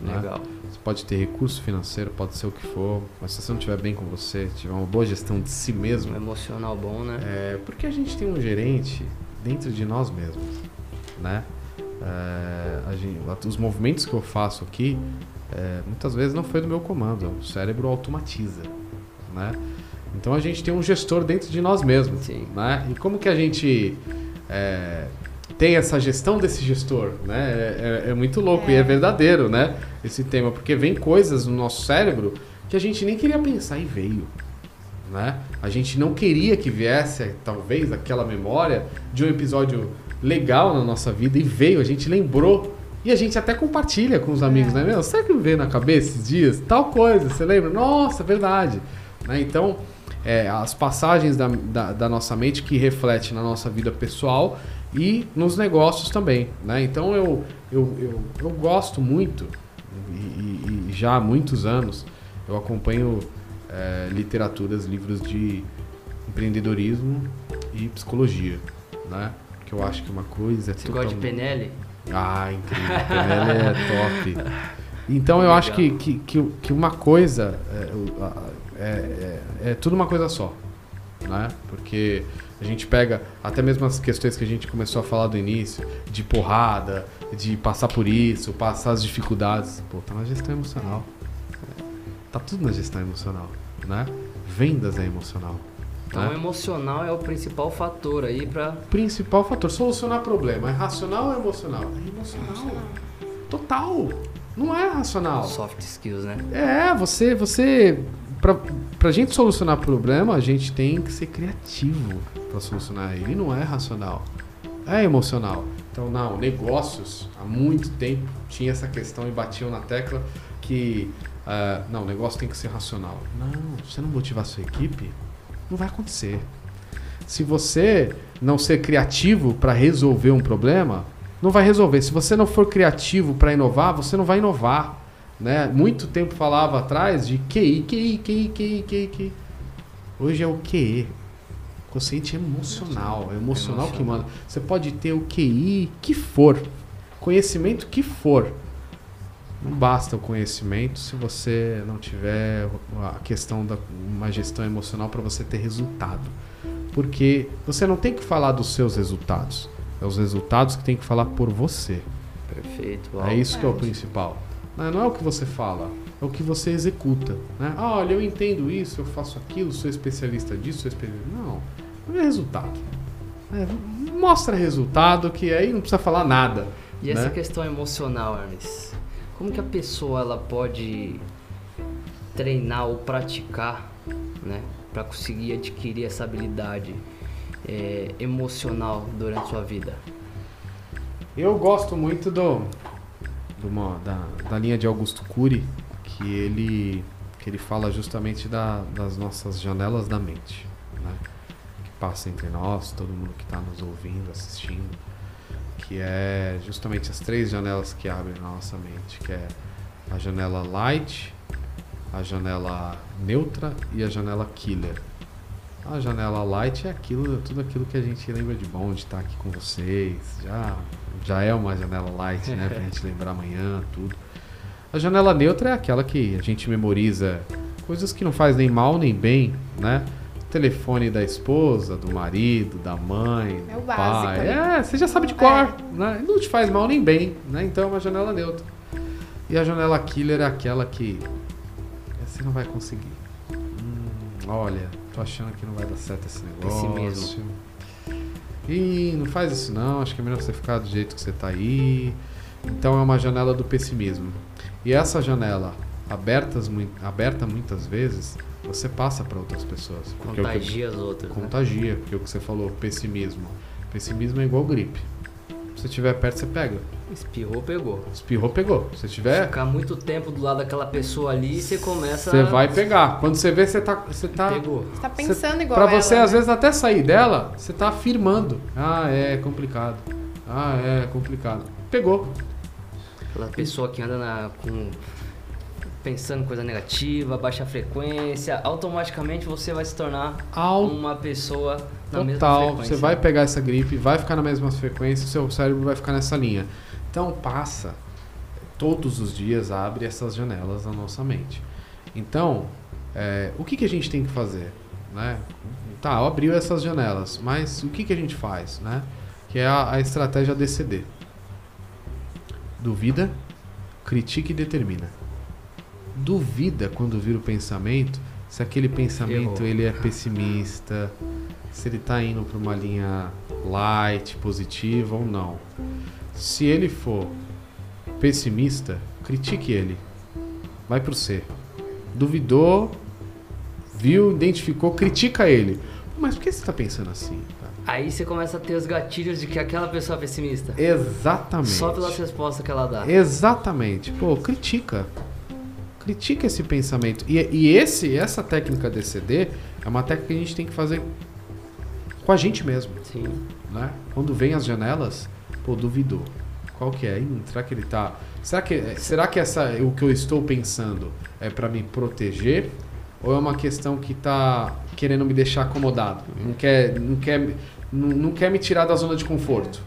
né? Legal. Você pode ter recurso financeiro, pode ser o que for, mas se você não estiver bem com você, tiver uma boa gestão de si mesmo, Um emocional bom, né? é, porque a gente tem um gerente dentro de nós mesmos, né? É, gente- os movimentos que eu faço aqui, é, muitas vezes não foi do meu comando, o cérebro automatiza, né? Então a gente tem um gestor dentro de nós mesmos, Sim. né? E como que a gente é, tem essa gestão desse gestor, né? É, é- é muito louco e é É. verdadeiro, né? Esse tema, porque vem coisas no nosso cérebro que a gente nem queria pensar e veio né? A gente não queria que viesse, talvez, aquela memória de um episódio legal na nossa vida e veio, a gente lembrou. E a gente até compartilha com os amigos, né? Meu, sabe o que me veio na cabeça esses dias? Tal coisa, você lembra? Nossa, é verdade. Né? Então, é, as passagens da, da, da nossa mente que reflete na nossa vida pessoal e nos negócios também, né? Então, eu, eu, eu, eu gosto muito, e, e- já há muitos anos, eu acompanho é, literaturas, livros de empreendedorismo e psicologia, né? Que eu acho que uma coisa é Você gosta de PNL? Ah, incrível. É top. Então eu acho que, que, que, uma coisa é, é, é, é tudo uma coisa só, né? Porque a gente pega até mesmo as questões que a gente começou a falar do início, de porrada, de passar por isso, passar as dificuldades. Pô, tá na gestão emocional. Tá tudo na gestão emocional, né? Vendas é emocional. Então, o emocional é o principal fator aí pra. Principal fator, solucionar problema. É racional ou emocional? É emocional. Total. Não é racional. Soft skills, né? É, você, você pra, pra gente solucionar problema, a gente tem que ser criativo para solucionar ele. Não é racional, é emocional. Então, não, negócios, há muito tempo tinha essa questão e batiam na tecla que, uh, não, o negócio tem que ser racional. Não, se você não motivar a sua equipe, não vai acontecer. Se você não ser criativo para resolver um problema, não vai resolver. Se você não for criativo para inovar, você não vai inovar. Né? Muito tempo falava atrás de QI, QI, QI, QI, QI, QI. Hoje é o QE. Consciente emocional. É emocional, que manda. Você pode ter o QI que for, conhecimento que for. Não basta o conhecimento se você não tiver a questão da uma gestão emocional para você ter resultado. Porque você não tem que falar dos seus resultados. É os resultados que tem que falar por você. Perfeito. É isso que é o principal. Não, não é o que você fala, é o que você executa. Né? Ah, olha, eu entendo isso, eu faço aquilo, sou especialista disso, sou especialista. Não, não é resultado. É, mostra resultado que aí não precisa falar nada. E né? essa questão emocional, Hermes, como que a pessoa ela pode treinar ou praticar, né, para conseguir adquirir essa habilidade é, emocional durante sua vida? Eu gosto muito do, do da, da linha de Augusto Cury, que ele que ele fala justamente da, das nossas janelas da mente, né? que passa entre nós, todo mundo que está nos ouvindo, assistindo, que é justamente as três janelas que abrem na nossa mente, que é a janela light, a janela neutra e a janela killer. A janela light é aquilo, tudo aquilo que a gente lembra de bom de estar aqui com vocês. Já, já é uma janela light, né? Pra gente lembrar amanhã, tudo. A janela neutra é aquela que a gente memoriza coisas que não faz nem mal nem bem, né? Telefone da esposa, do marido, da mãe, é do pai. Né? É, você já sabe de cor, é. né? Não te faz mal nem bem, né? Então é uma janela neutra. E a janela killer é aquela que você não vai conseguir. Hum, olha, tô achando que não vai dar certo esse negócio. Pessimismo. E não faz isso não, acho que é melhor você ficar do jeito que você tá aí. Então é uma janela do pessimismo. E essa janela, abertas, aberta muitas vezes, você passa para outras pessoas. Contagia as outras. Né? Contagia, né? porque o que você falou, pessimismo. Pessimismo é igual gripe. Se você estiver perto, você pega. Espirrou, pegou. Espirrou, pegou. Se tiver. Ficar muito tempo do lado daquela pessoa ali, você começa. Você vai pegar. Quando você vê, você tá. Você tá, Pegou. Você tá pensando você, igual Pra você, ela, às né? vezes, até sair dela, você tá afirmando. Ah, é complicado. Ah, é complicado. Pegou. Aquela pessoa que anda na, com pensando coisa negativa, baixa frequência, automaticamente você vai se tornar Al... uma pessoa na Total, mesma frequência. Você vai pegar essa gripe, vai ficar na mesma frequência, seu cérebro vai ficar nessa linha. Então passa, todos os dias abre essas janelas na nossa mente. Então, é, o que, que a gente tem que fazer? Né? Tá, abriu essas janelas, mas o que, que a gente faz? Né? Que é a, a estratégia DCD. Duvida, critica e determina duvida quando vira o pensamento se aquele pensamento ele é pessimista, se ele está indo para uma linha light, positiva ou não. Se ele for pessimista, critique ele. Vai pro C. Duvidou, viu, identificou, critica ele. Mas por que você está pensando assim? Aí você começa a ter os gatilhos de que aquela pessoa é pessimista. Exatamente. Só pelas respostas que ela dá. Exatamente. Pô, critica critica esse pensamento. E, e esse, essa técnica DCD é uma técnica que a gente tem que fazer com a gente mesmo. Sim. Né? Quando vem as janelas, pô, duvidou. Qual que é? Será que ele tá. Será que, será que essa, o que eu estou pensando é para me proteger? Ou é uma questão que tá querendo me deixar acomodado? Não quer, não quer, não, não quer me tirar da zona de conforto?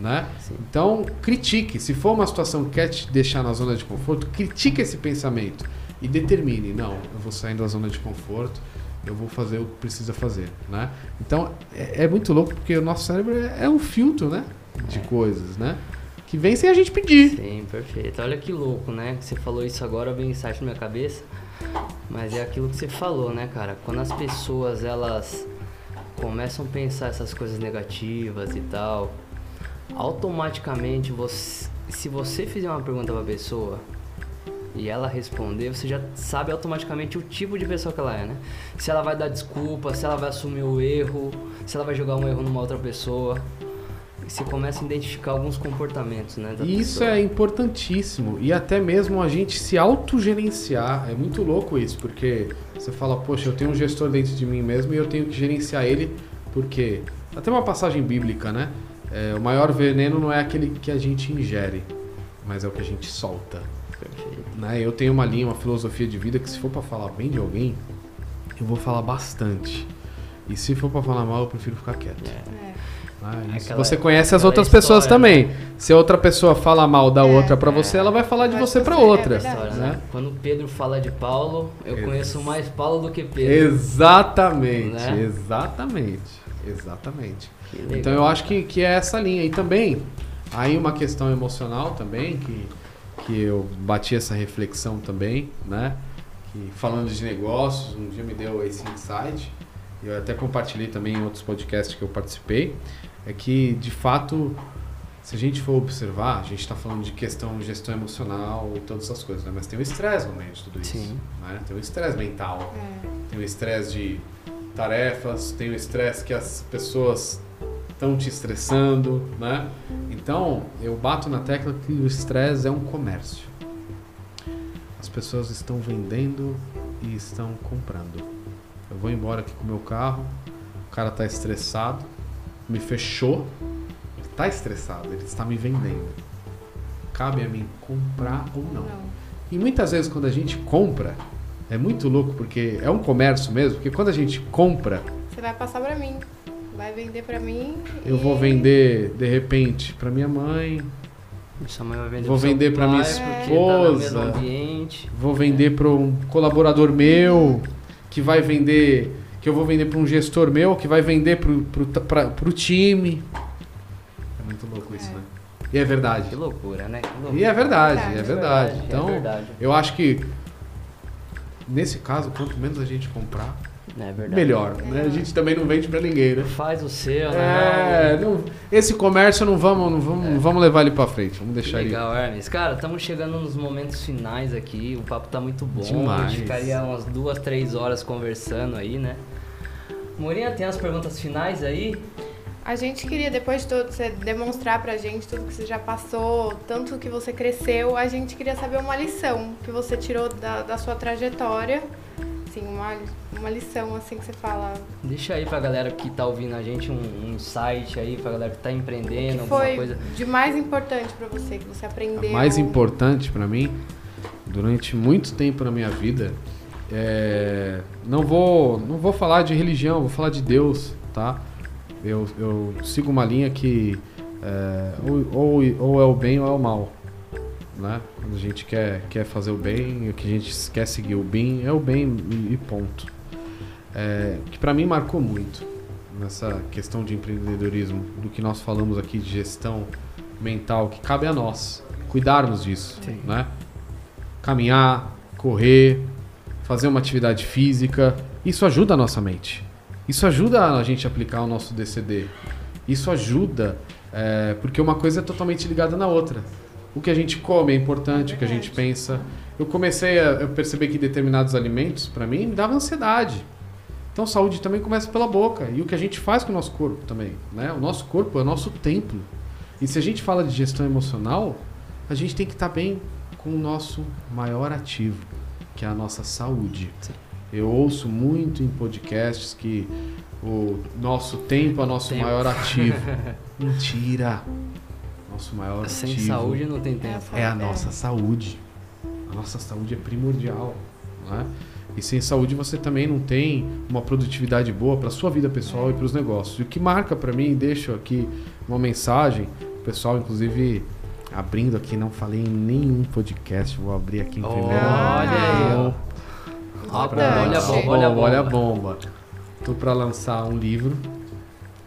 Né? Então, critique. Se for uma situação que quer te deixar na zona de conforto, critique esse pensamento e determine: não, eu vou sair da zona de conforto, eu vou fazer o que precisa fazer. Né? Então, é, é muito louco porque o nosso cérebro é, é um filtro né? de é. coisas, né? Que vem sem a gente pedir. Sim, perfeito. Olha que louco, né? Você falou isso agora, vem insight na minha cabeça. Mas é aquilo que você falou, né, cara? Quando as pessoas elas começam a pensar essas coisas negativas e tal, automaticamente você, se você fizer uma pergunta para a pessoa, e ela responder, você já sabe automaticamente o tipo de pessoa que ela é, né? Se ela vai dar desculpa, se ela vai assumir o erro, se ela vai jogar um erro numa outra pessoa. Você começa a identificar alguns comportamentos, né? Isso pessoa. é importantíssimo. E até mesmo a gente se autogerenciar. É muito louco isso, porque você fala, poxa, eu tenho um gestor dentro de mim mesmo e eu tenho que gerenciar ele, porque. Até uma passagem bíblica, né? É, o maior veneno não é aquele que a gente ingere, mas é o que a gente solta. Perfeito. Né? Eu tenho uma linha, uma filosofia de vida que se for pra falar bem de alguém, eu vou falar bastante. E se for pra falar mal, eu prefiro ficar quieto. É. Ah, Aquela- você conhece as outras pessoas história, né? também. Se a outra pessoa fala mal da É, outra pra é. você, ela vai falar de você pra você, é outra. História, né? né? Quando Pedro fala de Paulo, eu Ex- conheço mais Paulo do que Pedro. Exatamente, Né? exatamente, exatamente. Legal. Então eu acho que, que é essa linha. E também, aí uma questão emocional também, que, que eu bati essa reflexão também, né? Que falando de negócios, um dia me deu esse insight, e eu até compartilhei também em outros podcasts que eu participei, é que de fato, se a gente for observar, a gente está falando de questão de gestão emocional e todas essas coisas, né? Mas tem o estresse no meio de tudo isso. Sim. Né? Tem o estresse mental, É. tem o estresse de tarefas, tem o estresse que as pessoas estão te estressando, né? Então, eu bato na tecla que o estresse é um comércio. As pessoas estão vendendo e estão comprando. Eu vou embora aqui com o meu carro, o cara está estressado, me fechou, ele está estressado, ele está me vendendo. Cabe a mim comprar ou não. E muitas vezes quando a gente compra, é muito louco porque é um comércio mesmo, porque quando a gente compra, Você vai passar pra mim. Vai vender pra mim. eu e- vou vender de repente para minha mãe, Sua mãe vai vender Vou vender pra pai, minha tá no esposa. mesmo ambiente. vou vender para um colaborador meu, que vai vender, que eu vou vender para um gestor meu, que vai vender pra, pro time. É muito louco isso, É. né? E é verdade. Que loucura, né? Que loucura. E é verdade, Verdade, é é verdade. verdade, Então, é verdade. eu acho que nesse caso, quanto menos a gente comprar, É verdade. melhor. Né? A gente também não vende para ninguém, né? Faz o seu, É, né? não- esse comércio não vamos, não vamos, não vamos levar ele pra frente, vamos Que deixar ele. legal, Hermes. Cara, estamos chegando nos momentos finais aqui. O papo tá muito bom. A Demais. gente ficaria umas duas, três horas conversando aí, né? Morinha, tem as perguntas finais aí? A gente queria, depois de tudo, você demonstrar pra gente tudo que você já passou, tanto que você cresceu, a gente queria saber uma lição que você tirou da, da sua trajetória. Assim, uma, uma lição, assim, que você fala. Deixa aí pra galera que tá ouvindo a gente um, um insight aí, pra galera que tá empreendendo, que alguma foi coisa. de mais importante pra você, que você aprendeu. O mais importante pra mim, durante muito tempo na minha vida, é... não vou, não vou falar de religião, vou falar de Deus, tá? Eu, eu sigo uma linha que é, ou, ou, ou é o bem ou é o mal, né? Quando a gente quer, quer fazer o bem, o que a gente quer seguir o bem é o bem e, ponto. É, que pra mim marcou muito nessa questão de empreendedorismo, do que nós falamos aqui de gestão mental, que cabe a nós cuidarmos disso, Sim. né? Caminhar, correr, fazer uma atividade física, isso ajuda a nossa mente. Isso ajuda a gente aplicar o nosso DCD. Isso ajuda, é, porque uma coisa é totalmente ligada na outra. O que a gente come é importante, o que a gente pensa. Eu comecei a perceber que determinados alimentos, para mim, me davam ansiedade. Então, saúde também começa pela boca. E o que a gente faz com o nosso corpo também. Né? O nosso corpo é o nosso templo. E se a gente fala de gestão emocional, a gente tem que estar bem com o nosso maior ativo, que é a nossa saúde. Sim. Eu ouço muito em podcasts que o nosso tempo é o nosso Tempo. maior ativo. Mentira! Nosso maior Sem ativo saúde não tem tempo. é a nossa saúde. A nossa saúde é primordial. Né? E sem saúde você também não tem uma produtividade boa para sua vida pessoal e para os negócios. E o que marca para mim, deixo aqui uma mensagem, o pessoal inclusive abrindo aqui, não falei em nenhum podcast, vou abrir aqui em primeira Olha aí, olha a bomba, Bomba, olha a bomba. olha a bomba. Tô para lançar um livro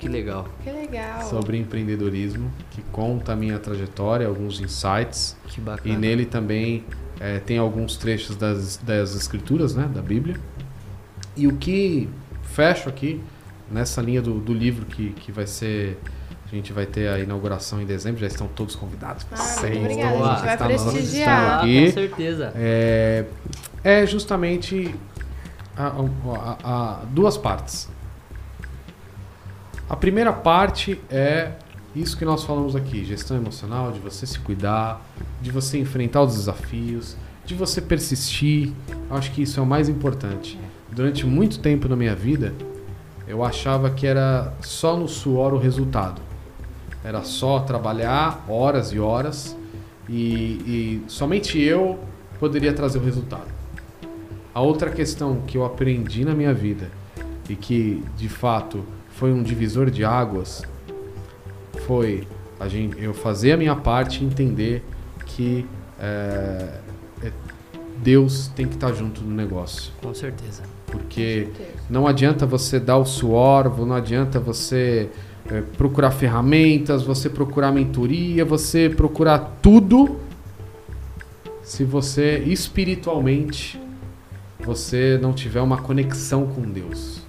Que legal. Que legal. sobre empreendedorismo que conta a minha trajetória, alguns insights Que bacana. E nele também é, tem alguns trechos das, das escrituras, né, da Bíblia. E o que fecho aqui, nessa linha do, do livro que, que vai ser A gente vai ter a inauguração em dezembro, já estão todos convidados. Ah, Vocês obrigada, a lá, gente vai vocês prestigiar. estão Ah, aqui. com certeza. É, é justamente a- a- a- duas partes. A primeira parte é isso que nós falamos aqui: gestão emocional, de você se cuidar, de você enfrentar os desafios, de você persistir. Acho que isso é o mais importante. Durante muito tempo na minha vida, eu achava que era só no suor o resultado. Era só trabalhar horas e horas e, e somente eu poderia trazer o resultado. A outra questão que eu aprendi na minha vida e que de fato foi um divisor de águas foi a gente, eu fazer a minha parte e entender que é, é- Deus tem que estar junto no negócio. Com certeza. Porque não adianta você dar o suor, não adianta você é, procurar ferramentas, você procurar mentoria, você procurar tudo se você espiritualmente você não tiver uma conexão com Deus.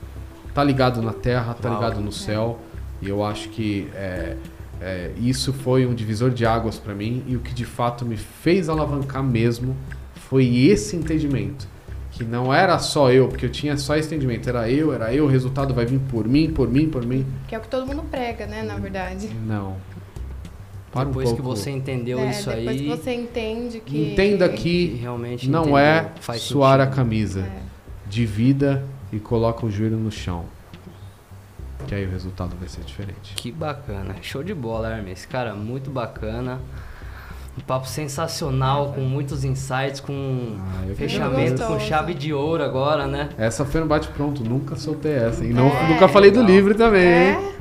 Tá ligado na terra, tá Uau. ligado no céu. E eu acho que é, é, isso foi um divisor de águas para mim e o que de fato me fez alavancar mesmo foi esse entendimento que não era só eu, porque eu tinha só esse entendimento, era eu, era eu, o resultado vai vir por mim, por mim, por mim. Que é o que todo mundo prega, né, na verdade. Não. Para depois um que você entendeu É, isso depois aí, que você entende que... Entenda que que realmente não entendeu, é faz suar a sentido. camisa, É. divida e coloca o joelho no chão. Que aí o resultado vai ser diferente. Que bacana. Show de bola, Hermes. Cara, muito bacana. Um papo sensacional, com muitos insights, com Ah, fechamento com chave de ouro agora, né? Essa foi no bate-pronto, nunca soltei essa. E não, É, nunca falei do legal. livro também, hein? É,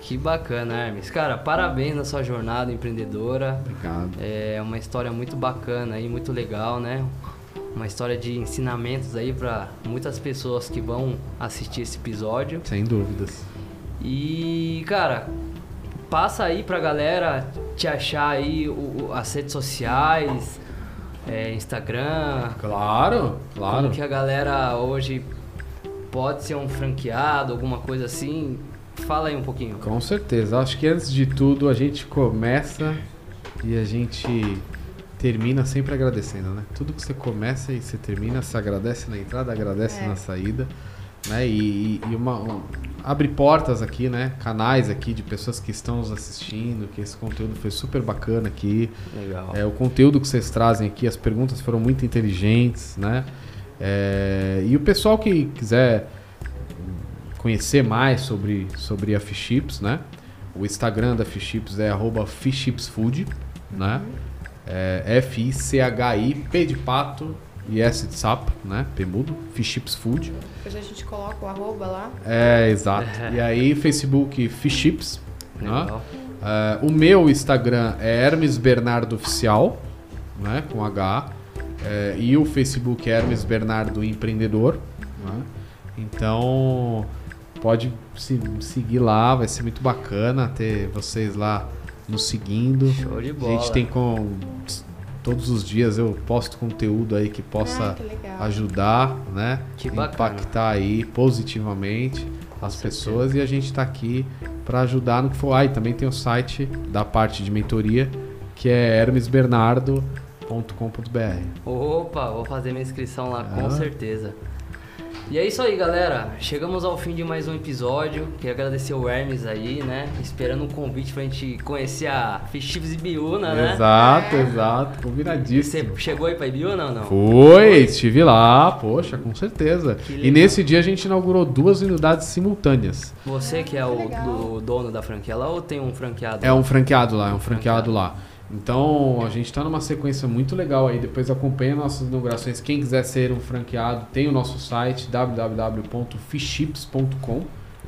Que bacana, Hermes. Cara, parabéns na sua jornada empreendedora. Obrigado. É uma história muito bacana aí, muito legal, né? Uma história de ensinamentos aí para muitas pessoas que vão assistir esse episódio. Sem dúvidas. E, cara, passa aí pra galera te achar aí o- as redes sociais, é, Instagram. Claro, claro. Que a galera hoje pode ser um franqueado, alguma coisa assim. Fala aí um pouquinho. Com certeza. Acho que antes de tudo a gente começa e a gente termina sempre agradecendo, né? Tudo que você começa e você termina, você agradece na entrada, agradece É. na saída, né? E, e uma, um- abre portas aqui, né? Canais aqui de pessoas que estão nos assistindo, que esse conteúdo foi super bacana aqui. Legal. É, o conteúdo que vocês trazem aqui, as perguntas foram muito inteligentes, né? É, e o pessoal que quiser conhecer mais sobre, sobre a Fish Chips, né? O Instagram da Fish Chips é arroba fishchipsfood, né? É F-I-C-H-I, P de pato e S de sapo, né? P mudo, Fish Chips Food. depois a gente coloca o arroba lá. É, exato. E aí, Facebook Fish Chips, né? Legal. É, o meu Instagram é Hermes Bernardo Oficial, né, com H. É, e o Facebook é Hermes Bernardo Empreendedor. né? Então, pode se seguir lá, vai ser muito bacana ter vocês lá nos seguindo. Show de A bola. gente tem com. Todos os dias eu posto conteúdo aí que possa Ah, que ajudar, né? Que impactar aí positivamente as certeza. pessoas e a gente está aqui para ajudar no que for. Ah, e também tem o site da parte de mentoria que é hermesbernardo.com.br. Opa, vou fazer minha inscrição lá com Ah. certeza. E é isso aí, galera. Chegamos ao fim de mais um episódio. Queria agradecer o Hermes aí, né? Esperando um convite pra gente conhecer a Fichives e Biúna, né? Exato, exato, Você combinadíssimo. chegou aí pra Ibiúna ou não? Foi, estive lá, poxa, com certeza. E nesse dia a gente inaugurou duas unidades simultâneas. Você que é o do- dono da franquia lá ou tem um franqueado? É um franqueado lá, é um franqueado lá. Então a gente está numa sequência muito legal aí. Depois acompanha nossas inaugurações. Quem quiser ser um franqueado, tem o nosso site www.fishchips.com.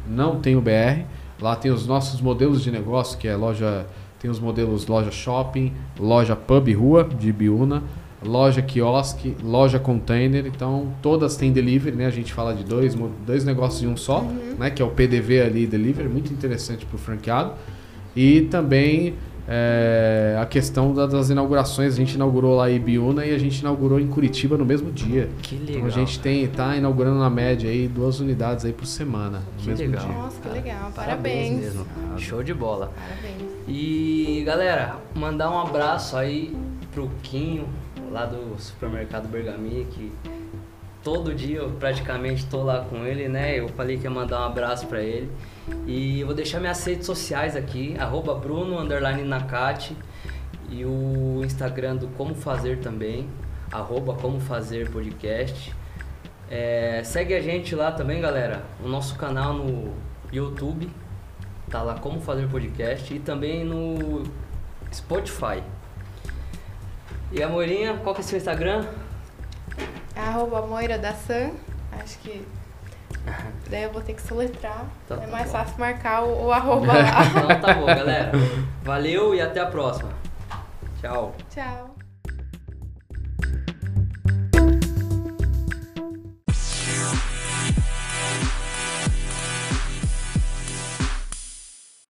Não tem o BR. Lá tem os nossos modelos de negócio, que é loja. Tem os modelos loja shopping, loja pub rua de Biúna, loja quiosque, loja container. Então todas têm delivery, né? A gente fala de dois, dois negócios em um só, né? Que é o PDV ali delivery, muito interessante para o franqueado. E também é, a questão da- das inaugurações. A gente inaugurou lá em Ibiúna e a gente inaugurou em Curitiba no mesmo dia. Que legal. Então a gente tem, tá inaugurando na média aí duas unidades aí por semana, no Que mesmo legal. dia. Nossa, que legal. Parabéns Parabéns. mesmo. Show de bola. Parabéns. E galera, mandar um abraço aí pro Quinho, lá do supermercado Bergami, que todo dia eu praticamente tô lá com ele, né? Eu falei que ia mandar um abraço pra ele. E eu vou deixar minhas redes sociais aqui, arroba Bruno underline Nakati e o Instagram do Como Fazer também, arroba Como Fazer Podcast. É, segue a gente lá também, galera. O nosso canal no YouTube. Tá lá Como Fazer Podcast. E também no Spotify. E a Moirinha, qual que é seu Instagram? Arroba Moira da San. Acho que. Daí eu vou ter que soletrar. Então é tá mais bom. fácil marcar o, o arroba lá. Então tá bom, galera. Valeu e até a próxima. Tchau. Tchau.